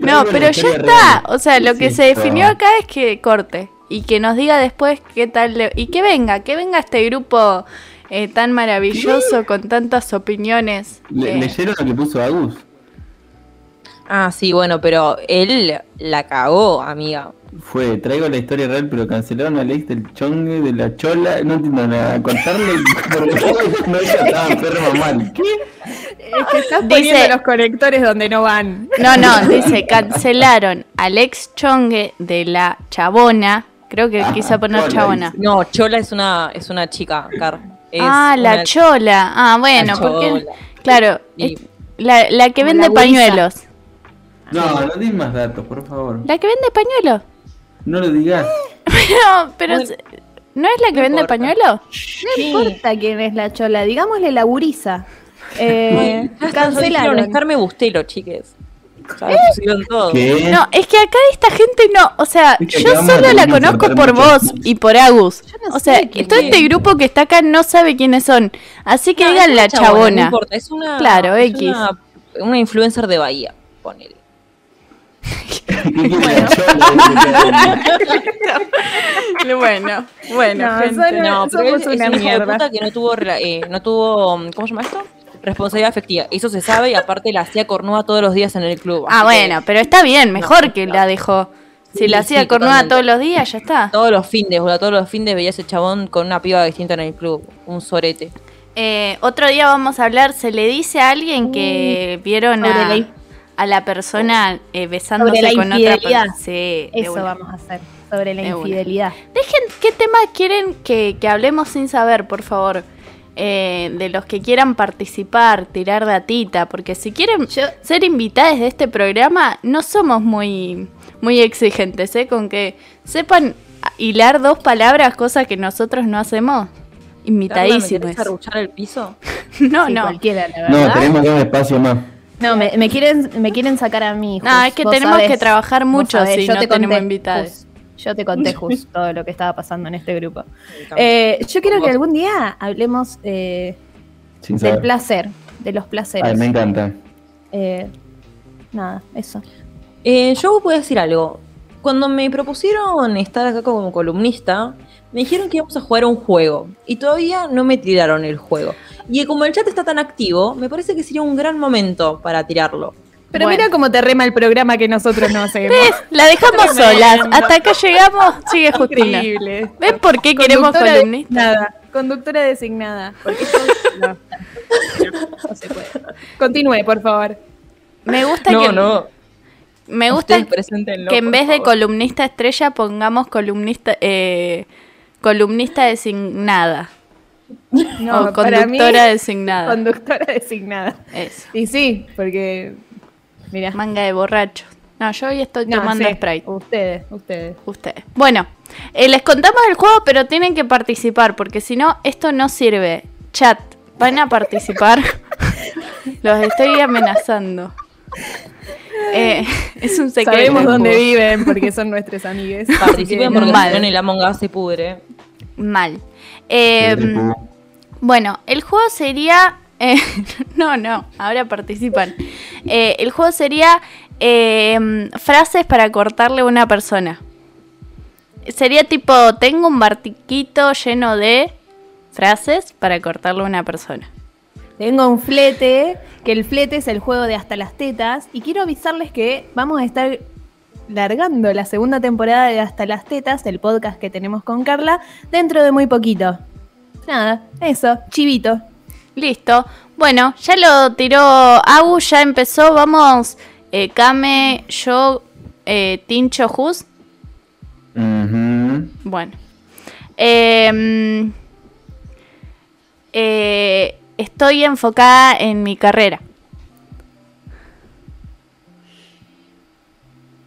No, pero ya está. O sea, lo que Sí, se definió acá es que corte. Y que nos diga después qué tal. le- Y que venga, que venga este grupo eh, tan maravilloso con tantas opiniones. Le- eh, ¿Leyeron lo que puso Agus? Ah, sí, bueno, pero él la cagó, amiga. Fue, traigo la historia real, pero cancelaron a Alex del chongue, de la chola, no entiendo nada. Contarle porque no ella estaba enferma mal. ¿Qué? es que estás Dice- poniendo los conectores donde no van. No, no, dice, cancelaron al ex chongue de la chabona. Creo que Ah, quiso poner chola, chabona. No, Chola es una, es una chica, Car. Es ah, la una- chola. Ah, bueno, La porque. chola. Claro, Y- la, la que vende la pañuelos. No, no des más datos, por favor. La que vende pañuelos. No lo digas. No, pero. Bueno, se- ¿No es la que no vende importa. pañuelos? No importa quién es la chola, digámosle la gurisa. Eh, Cancelaron. Carmen Bustelo, chiques. Pusieron todo. No, es que acá esta gente no, o sea, Es que yo solo la conozco por vos más. y por Agus. no o sé sea, todo es. este grupo que está acá no sabe quiénes son. Así que No, digan la una No chabona. importa, es una. Claro, es X. Una, una influencer de Bahía, ponele. ¿Qué quiere la chola? bueno, bueno, No, gente. No, pero somos es una un hijo de mierda. puta que no tuvo, rela- eh, no tuvo, ¿cómo se llama esto? Responsabilidad afectiva. Eso se sabe y aparte la hacía cornuda todos los días en el club. Ah, que bueno, pero está bien, mejor No, que no. la dejó. Si Sí, la hacía sí, cornuda totalmente. todos los días, ya está. Todos los fines, boludo, todos los fines veía ese chabón con una piba distinta en el club. Un sorete. Eh, otro día vamos a hablar, se le dice a alguien que vieron a, a la persona eh, besándose Sobre la con otra persona. Sí, Eso vamos a hacer. Sobre la De una. infidelidad. Dejen qué tema quieren que, que hablemos sin saber, por favor. Eh, de los que quieran participar, tirar datita, porque si quieren Yo- ser invitadas de este programa, no somos muy, muy exigentes, ¿eh? Con que sepan hilar dos palabras, cosa que nosotros no hacemos. Carla, ¿me Invitadísimos. arruchar el piso? No, Sí, no. cualquiera, la No, verdad. tenemos dos espacios más. No, me, me quieren, me quieren sacar a mí. No, es que vos tenemos sabés, que trabajar mucho si yo no te tenemos conté, invitados. Yo te conté justo todo lo que estaba pasando en este grupo. Eh, yo quiero que algún día hablemos eh, del saber. placer, de los placeres. Ay, me encanta. Eh, nada, eso. Eh, yo voy a decir algo. Cuando me propusieron estar acá como columnista, me dijeron que íbamos a jugar a un juego. Y todavía no me tiraron el juego. Y como el chat está tan activo, me parece que sería un gran momento para tirarlo. Pero Bueno. mira cómo te rema el programa que nosotros no hacemos. ¿Ves? La dejamos solas. Hasta acá llegamos, sigue Justina. Increíble. ¿Ves por qué queremos Conductora columnistas? designada. Conductora designada. Porque no, no, no se puede. Continúe, por favor. Me gusta No, que no. me gusta que en vez de columnista estrella pongamos columnista eh, columnista designada No, o mí, conductora designada. conductora designada. Eso. Y sí, porque. Mira. Manga de borracho. No, yo hoy estoy No, tomando sí, Sprite. Ustedes, ustedes. Ustedes. Bueno, eh, les contamos el juego, pero tienen que participar, porque si no, esto no sirve. Chat, ¿van a participar? Los estoy amenazando. Eh, es un secreto. Sabemos dónde viven porque son nuestros amigues. Participen porque no en el Among Us se pudre. Mal. Eh, Bueno, el juego sería. eh, no, no, ahora participan. Eh, el juego sería eh, frases para cortarle a una persona. Sería tipo: Tengo un bartiquito lleno de frases para cortarle a una persona. Tengo un flete, que el flete es el juego de hasta las tetas. Y quiero avisarles que vamos a estar largando la segunda temporada de Hasta las Tetas, el podcast que tenemos con Carla, dentro de muy poquito. Nada, eso, chivito. Listo. Bueno, ya lo tiró Agu, ya empezó. Vamos, eh, Kame, yo, eh, Tincho, Jus. Ujú. Bueno. Em, eh, estoy enfocada en mi carrera.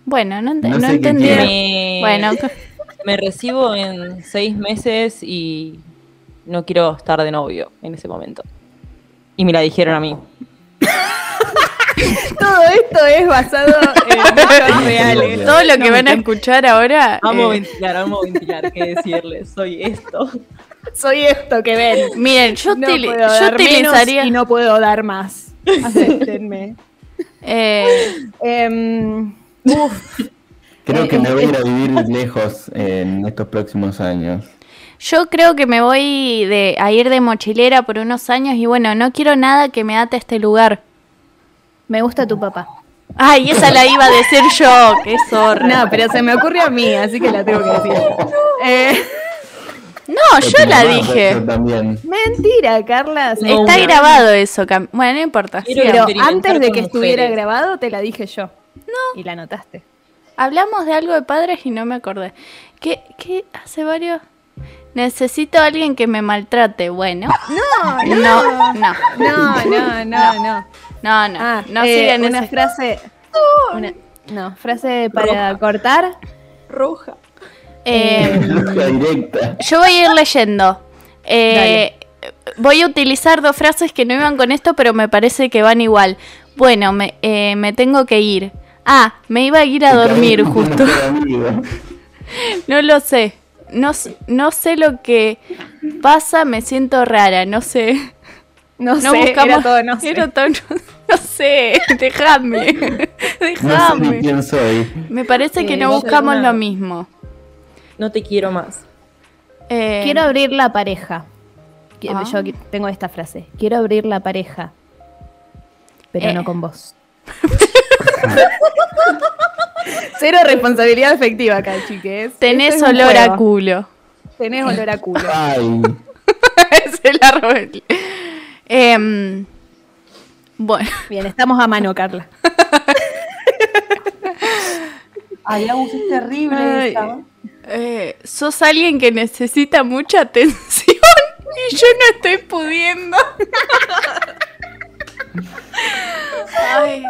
Bueno, no, ente- No no sé qué entendí. Me, Bueno, me recibo en seis meses y no quiero estar de novio en ese momento. Y me la dijeron a mí. Todo esto es basado en hechos reales. todo lo que van a escuchar ahora. Amo eh, ventilar, amo ventilar, qué decirles. Soy esto. Soy esto que ven. miren, yo, No puedo yo dar menos utilizaría. y no puedo dar más. Acéptenme. eh, Em, uf, Creo que Eh, me voy a eh. ir a vivir lejos en estos próximos años. Yo creo que me voy de, a ir de mochilera por unos años y bueno, no quiero nada que me ate a este lugar. me gusta tu papá. Ay, esa la iba a decir yo, qué zorra. No, pero se me ocurre a mí, así que la tengo que decir. Eh, No, yo la dije. Yo también. mentira, Carla. No, Está grabado eso. Cam- Bueno, no importa. Pero antes de que estuviera mujeres. grabado, te la dije yo. No. Y la notaste. Hablamos de algo de padres y no me acordé. ¿Qué, qué hace varios? Necesito a alguien que me maltrate. Bueno. No, No, no. No, no, no, no. No, no. Ah, no eh, sigan una ese- frase. una- no, frase para cortar. Roja. Eh, yo voy a ir leyendo. Eh, voy a utilizar dos frases que no iban con esto, pero me parece que van igual. Bueno, me, eh, me tengo que ir. Ah, me iba a ir a dormir justo. No lo sé. No, no sé lo que pasa, me siento rara, no sé. No, No sé, buscamos. era todo no sé. era todo no, no sé, déjame. No sé ni Déjame. quién soy. Me parece que Eh, no buscamos lo mismo. No te quiero más. Eh, Quiero abrir la pareja. Ah. Yo tengo esta frase. Quiero abrir la pareja. Pero Eh. no con vos. Cero responsabilidad efectiva acá, chiques. Tenés es olor a culo. Tenés olor a culo. Ay, Se la robé. Em, bueno, Bien, estamos a mano, Carla. Ay, Agus, es terrible Ay. Eh, sos alguien que necesita mucha atención y yo no estoy pudiendo. Ay,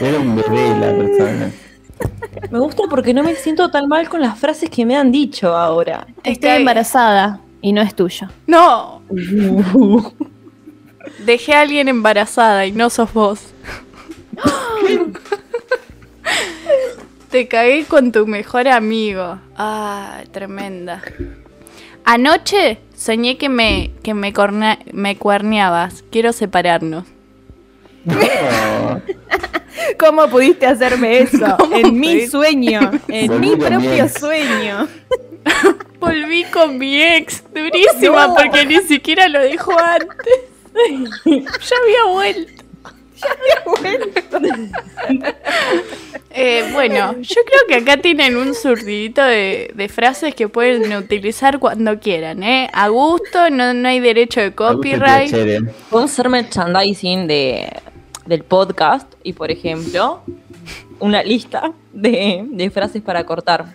era un bebé la persona. Me gusta porque no me siento tan mal con las frases que me han dicho ahora. Estoy embarazada y no es tuyo. no. Dejé a alguien embarazada y no sos vos. Te cagué con tu mejor amigo. Ah, tremenda. Anoche soñé que me, que me, corna- me cuerneabas. Quiero separarnos. No, ¿Cómo pudiste hacerme eso? ¿Cómo En mi pudiste? sueño. En Volví mi propio sueño. Volví con mi ex. Durísima No. porque ni siquiera lo dijo antes. ya había vuelto. Eh, bueno, yo creo que acá tienen un surdidito de, de frases que pueden utilizar cuando quieran, ¿eh? A gusto, no, no hay derecho de copyright. Copyright. Podemos hacer merchandising de, del podcast y, por ejemplo, una lista de, de frases para cortar.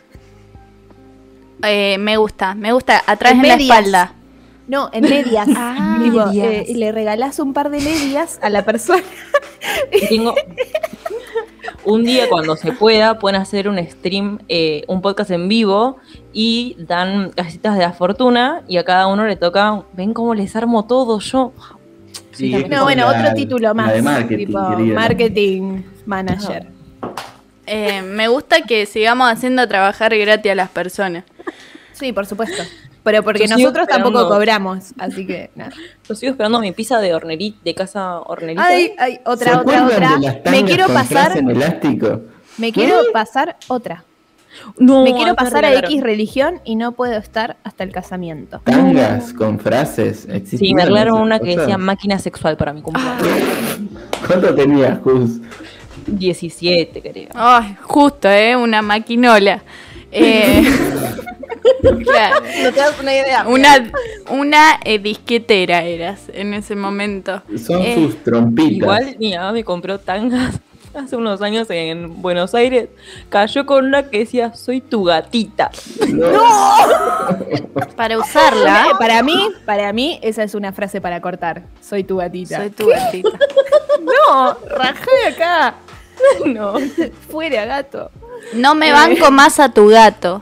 Eh, me gusta, me gusta, atrás En en la espalda. No, en medias. Ah, medias. eh, y le regalás un par de medias a la persona. Y tengo un día cuando se pueda pueden hacer un stream, eh, un podcast en vivo y dan casitas de la fortuna y a cada uno le toca, ven cómo les armo todo yo. Sí, No, bueno, la- otro título más. la de marketing, tipo, querida. marketing manager. Eh, me gusta que sigamos haciendo trabajar gratis a las personas. Sí, por supuesto. Pero porque Yo nosotros tampoco cobramos, así que nada. Yo sigo esperando mi pizza de hornerit, de casa hornerita. Ay, ay, ¿Se otra, otra, otra. de las Me quiero con pasar, en elástico? me quiero pasar otra. no, Me quiero pasar a. X religión y no puedo estar hasta el casamiento. Tangas con frases. Sí, ¿existían me esas una que decía máquina sexual para mi cumpleaños. ¿Cuánto tenías, Jus? 17, creo. Ay, justo, ¿eh? Una maquinola. Eh, claro. No te das una idea. Una, una eh, disquetera eras en ese momento. Son Eh, sus trompitas. Igual mi mamá me compró tangas hace unos años en Buenos Aires. Cayó con una que decía, soy tu gatita. Para usarla, Para mí, para mí, esa es una frase para cortar. Soy tu gatita. soy tu gatita. No, rajé de acá. No. Fuera, gato. No me banco más a tu gato.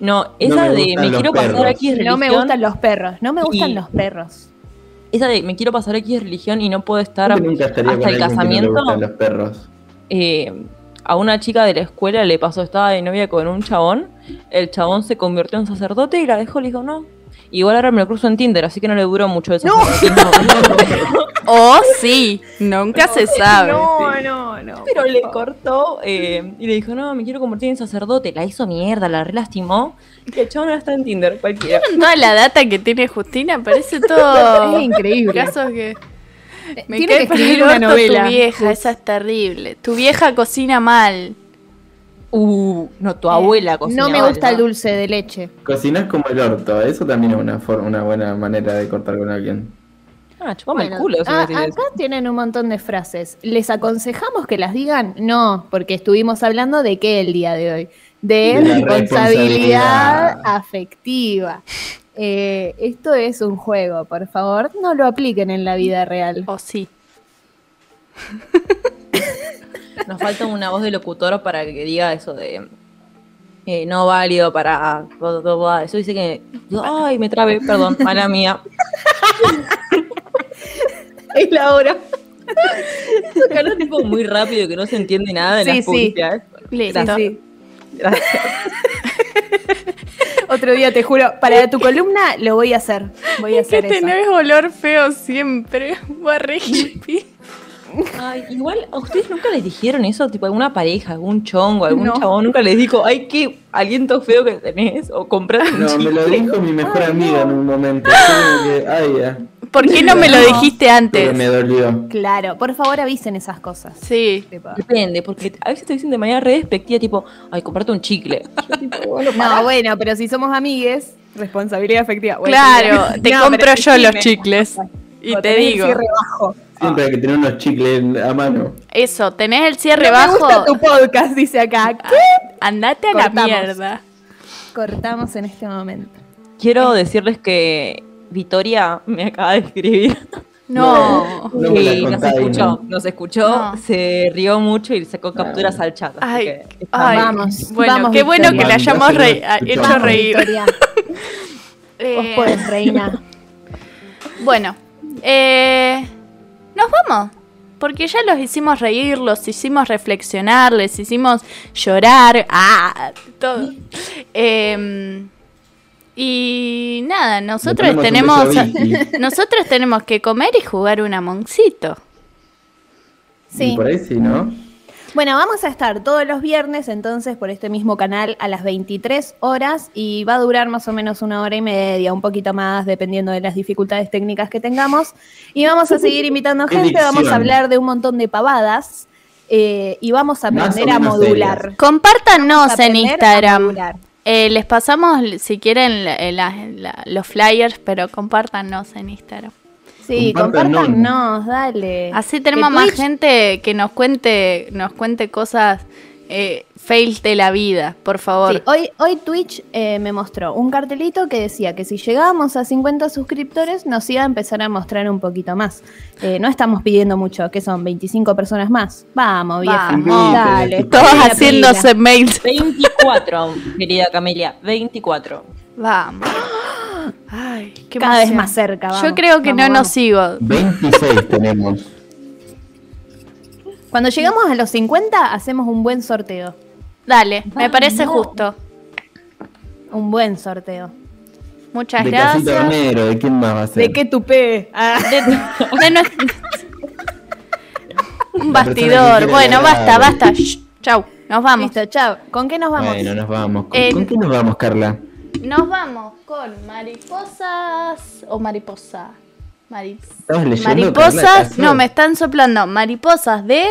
No, esa me de gustan me los quiero pasar perros. aquí es religión. No me gustan los perros. No me gustan y- los perros. Esa de me quiero pasar aquí es religión y no puedo estar hasta el no casamiento. gustan los perros. eh, a una chica de la escuela le pasó, estaba de novia con un chabón, el chabón se convirtió en sacerdote y la dejó, le dijo no. Igual ahora me lo cruzo en Tinder, así que no le duró mucho el sacerdotismo. O sí, nunca se sabe. No, no, no. Pero le cortó eh, y le dijo, no, me quiero convertir en sacerdote. La hizo mierda, la relastimó. Y el chabón está en Tinder, cualquiera. Toda la data que tiene Justina parece todo. Es increíble. Casos que. Me Tiene que escribir una novela. Tu vieja, esa es terrible. Tu vieja cocina mal. Uh, no, tu abuela cocina No me gusta el dulce de leche. Cocinas como el orto. Eso también es una, forma, una buena manera de cortar con alguien. Ah, chupame Bueno, el culo. si a- me decís acá tienen un montón de frases. ¿Les aconsejamos que las digan? No, porque estuvimos hablando de qué el día de hoy. De, responsabilidad responsabilidad. afectiva. Eh, esto es un juego, por favor, no lo apliquen en la vida real. O sí. Eso. Nos falta una voz de locutor para que diga eso de eh, no válido para. Eso dice que. Ay, me trabé, perdón, mala mía. Es la hora. Eso que habla tipo muy rápido que no se entiende nada de Sí, las sí. publicidades. Sí, sí. Gracias. Otro día te juro, para tu columna lo voy a hacer. Voy a Es que hacer eso. tenés olor feo siempre. Re hippie. Ay, igual a ustedes nunca les dijeron eso, tipo alguna pareja, algún chongo, algún No. chabón nunca les dijo, ay, qué aliento feo que tenés, o compraste un No, me lo dijo mi mejor amiga en un momento. Que, ay, ya. ¿Por qué no me lo dijiste Pero antes? me dolió. Claro, por favor avisen esas cosas. Sí. Depende, porque a veces te dicen de manera re despectiva, tipo, ay, comprate un chicle. Yo, tipo, bueno, No, bueno, pero si somos amigues, responsabilidad afectiva. Bueno, Claro, te No, compro yo los chicles. Y O te digo. Siempre hay que tener unos chicles a mano. eso, tenés el cierre No me bajo, gusta tu podcast, dice acá. ¿Qué? andate a Cortamos. la mierda. Cortamos en este momento. Quiero decirles que Victoria me acaba de escribir. No. No me nos escuchó, ¿no? nos escuchó, No. se rió mucho y sacó capturas al chat. así Ay, que. Vamos, bueno, vamos, qué bueno que la hayamos re- hecho Vamos, reír. Victoria, Eh, vos podés, reina. Bueno, eh, nos vamos. Porque ya los hicimos reír, los hicimos reflexionar, les hicimos llorar. Ah, todo. Eh, y nada, nosotros tenemos, nosotros tenemos que comer y jugar un amoncito. Sí. Y por ahí sí, ¿no? Bueno, vamos a estar todos los viernes entonces por este mismo canal a las 23 horas y va a durar más o menos una hora y media, un poquito más, dependiendo de las dificultades técnicas que tengamos. Y vamos a seguir invitando gente, vamos a hablar de un montón de pavadas eh, y vamos a aprender a modular. serias. Compártanos en Instagram. Eh, les pasamos, si quieren, la- la- la- los flyers, pero compártanos en Instagram. Sí, Compártanos. dale. Así tenemos más Twitch- gente que nos cuente, nos cuente cosas eh, fails de la vida, por favor. Sí, hoy, hoy Twitch eh, me mostró un cartelito que decía que si llegábamos a 50 suscriptores nos iba a empezar a mostrar un poquito más. Eh, no estamos pidiendo mucho, que son 25 personas más. Vamos, vieja. Vamos. Dale. Todos haciéndose mails. 24, querida Camelia, 24. Vamos. Ay, qué Cada vez más cerca. Yo vamos, creo que vamos, no nos sigo. 26 tenemos. Cuando llegamos a los 50 hacemos un buen sorteo. Dale, me parece justo. Un buen sorteo. Muchas de gracias. ¿de quién más va a ser? ¿De qué tupé? Ah. De, de nuestro- Un La bastidor. Bueno, hablar. basta, basta. Shh, chau, nos vamos. Listo, chao. ¿Con qué nos vamos? Bueno, nos vamos. ¿Con, con qué nos vamos, Carla? Nos vamos con mariposas o mariposa. Mari- ¿Estabas leyendo, Carla, mariposas. No, me están soplando. Mariposas de.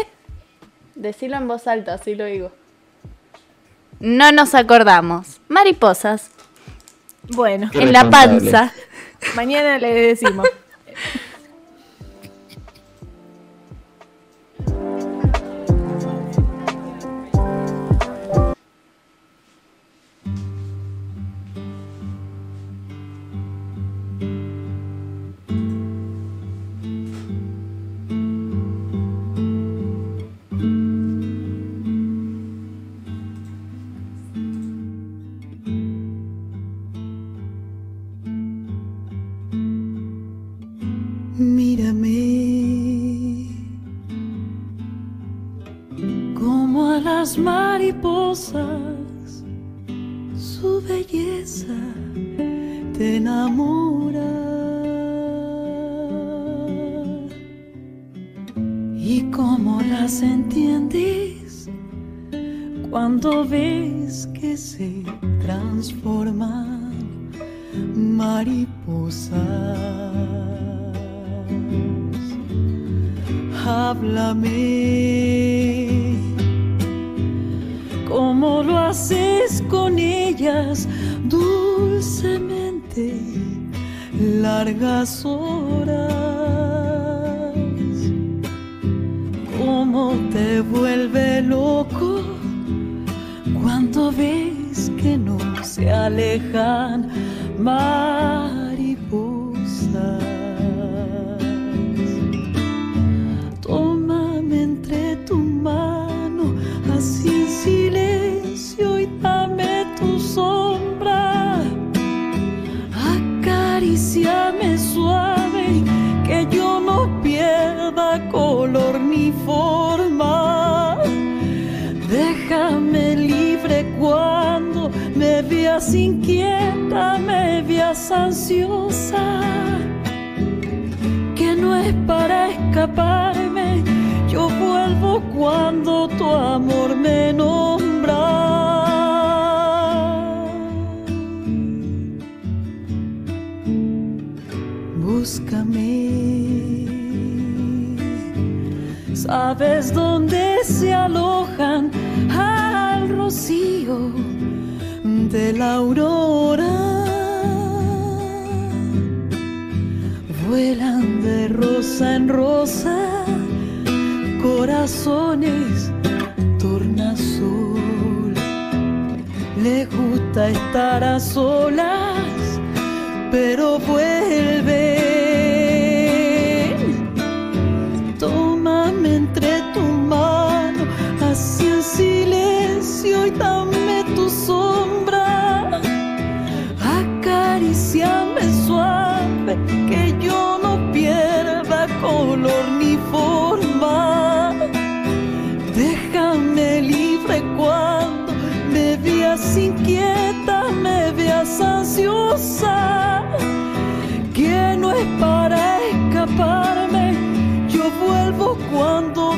Decirlo en voz alta, así lo digo. No nos acordamos. Mariposas Bueno, Qué en la panza. mañana le decimos. se transforman mariposas. Háblame como lo haces con ellas dulcemente largas horas. Cómo te vuelve loco cuando ves que no se alejan mariposas. Tómame entre tu mano, así en silencio y dame tu sombra. Acaríciame suave, que yo no pierda color ni forma. Inquieta, me ansiosa que no es para escaparme. Yo vuelvo cuando tu amor me nombra. Búscame. Sabes dónde se alojan al rocío de la aurora vuelan de rosa en rosa, corazones tornasol. Le gusta estar a solas, pero vuelven.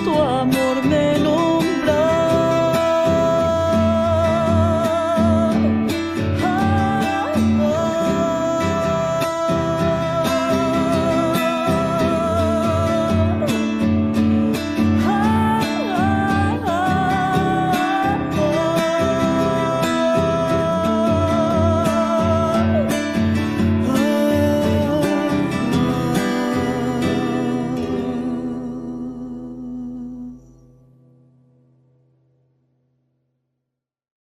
tu amor.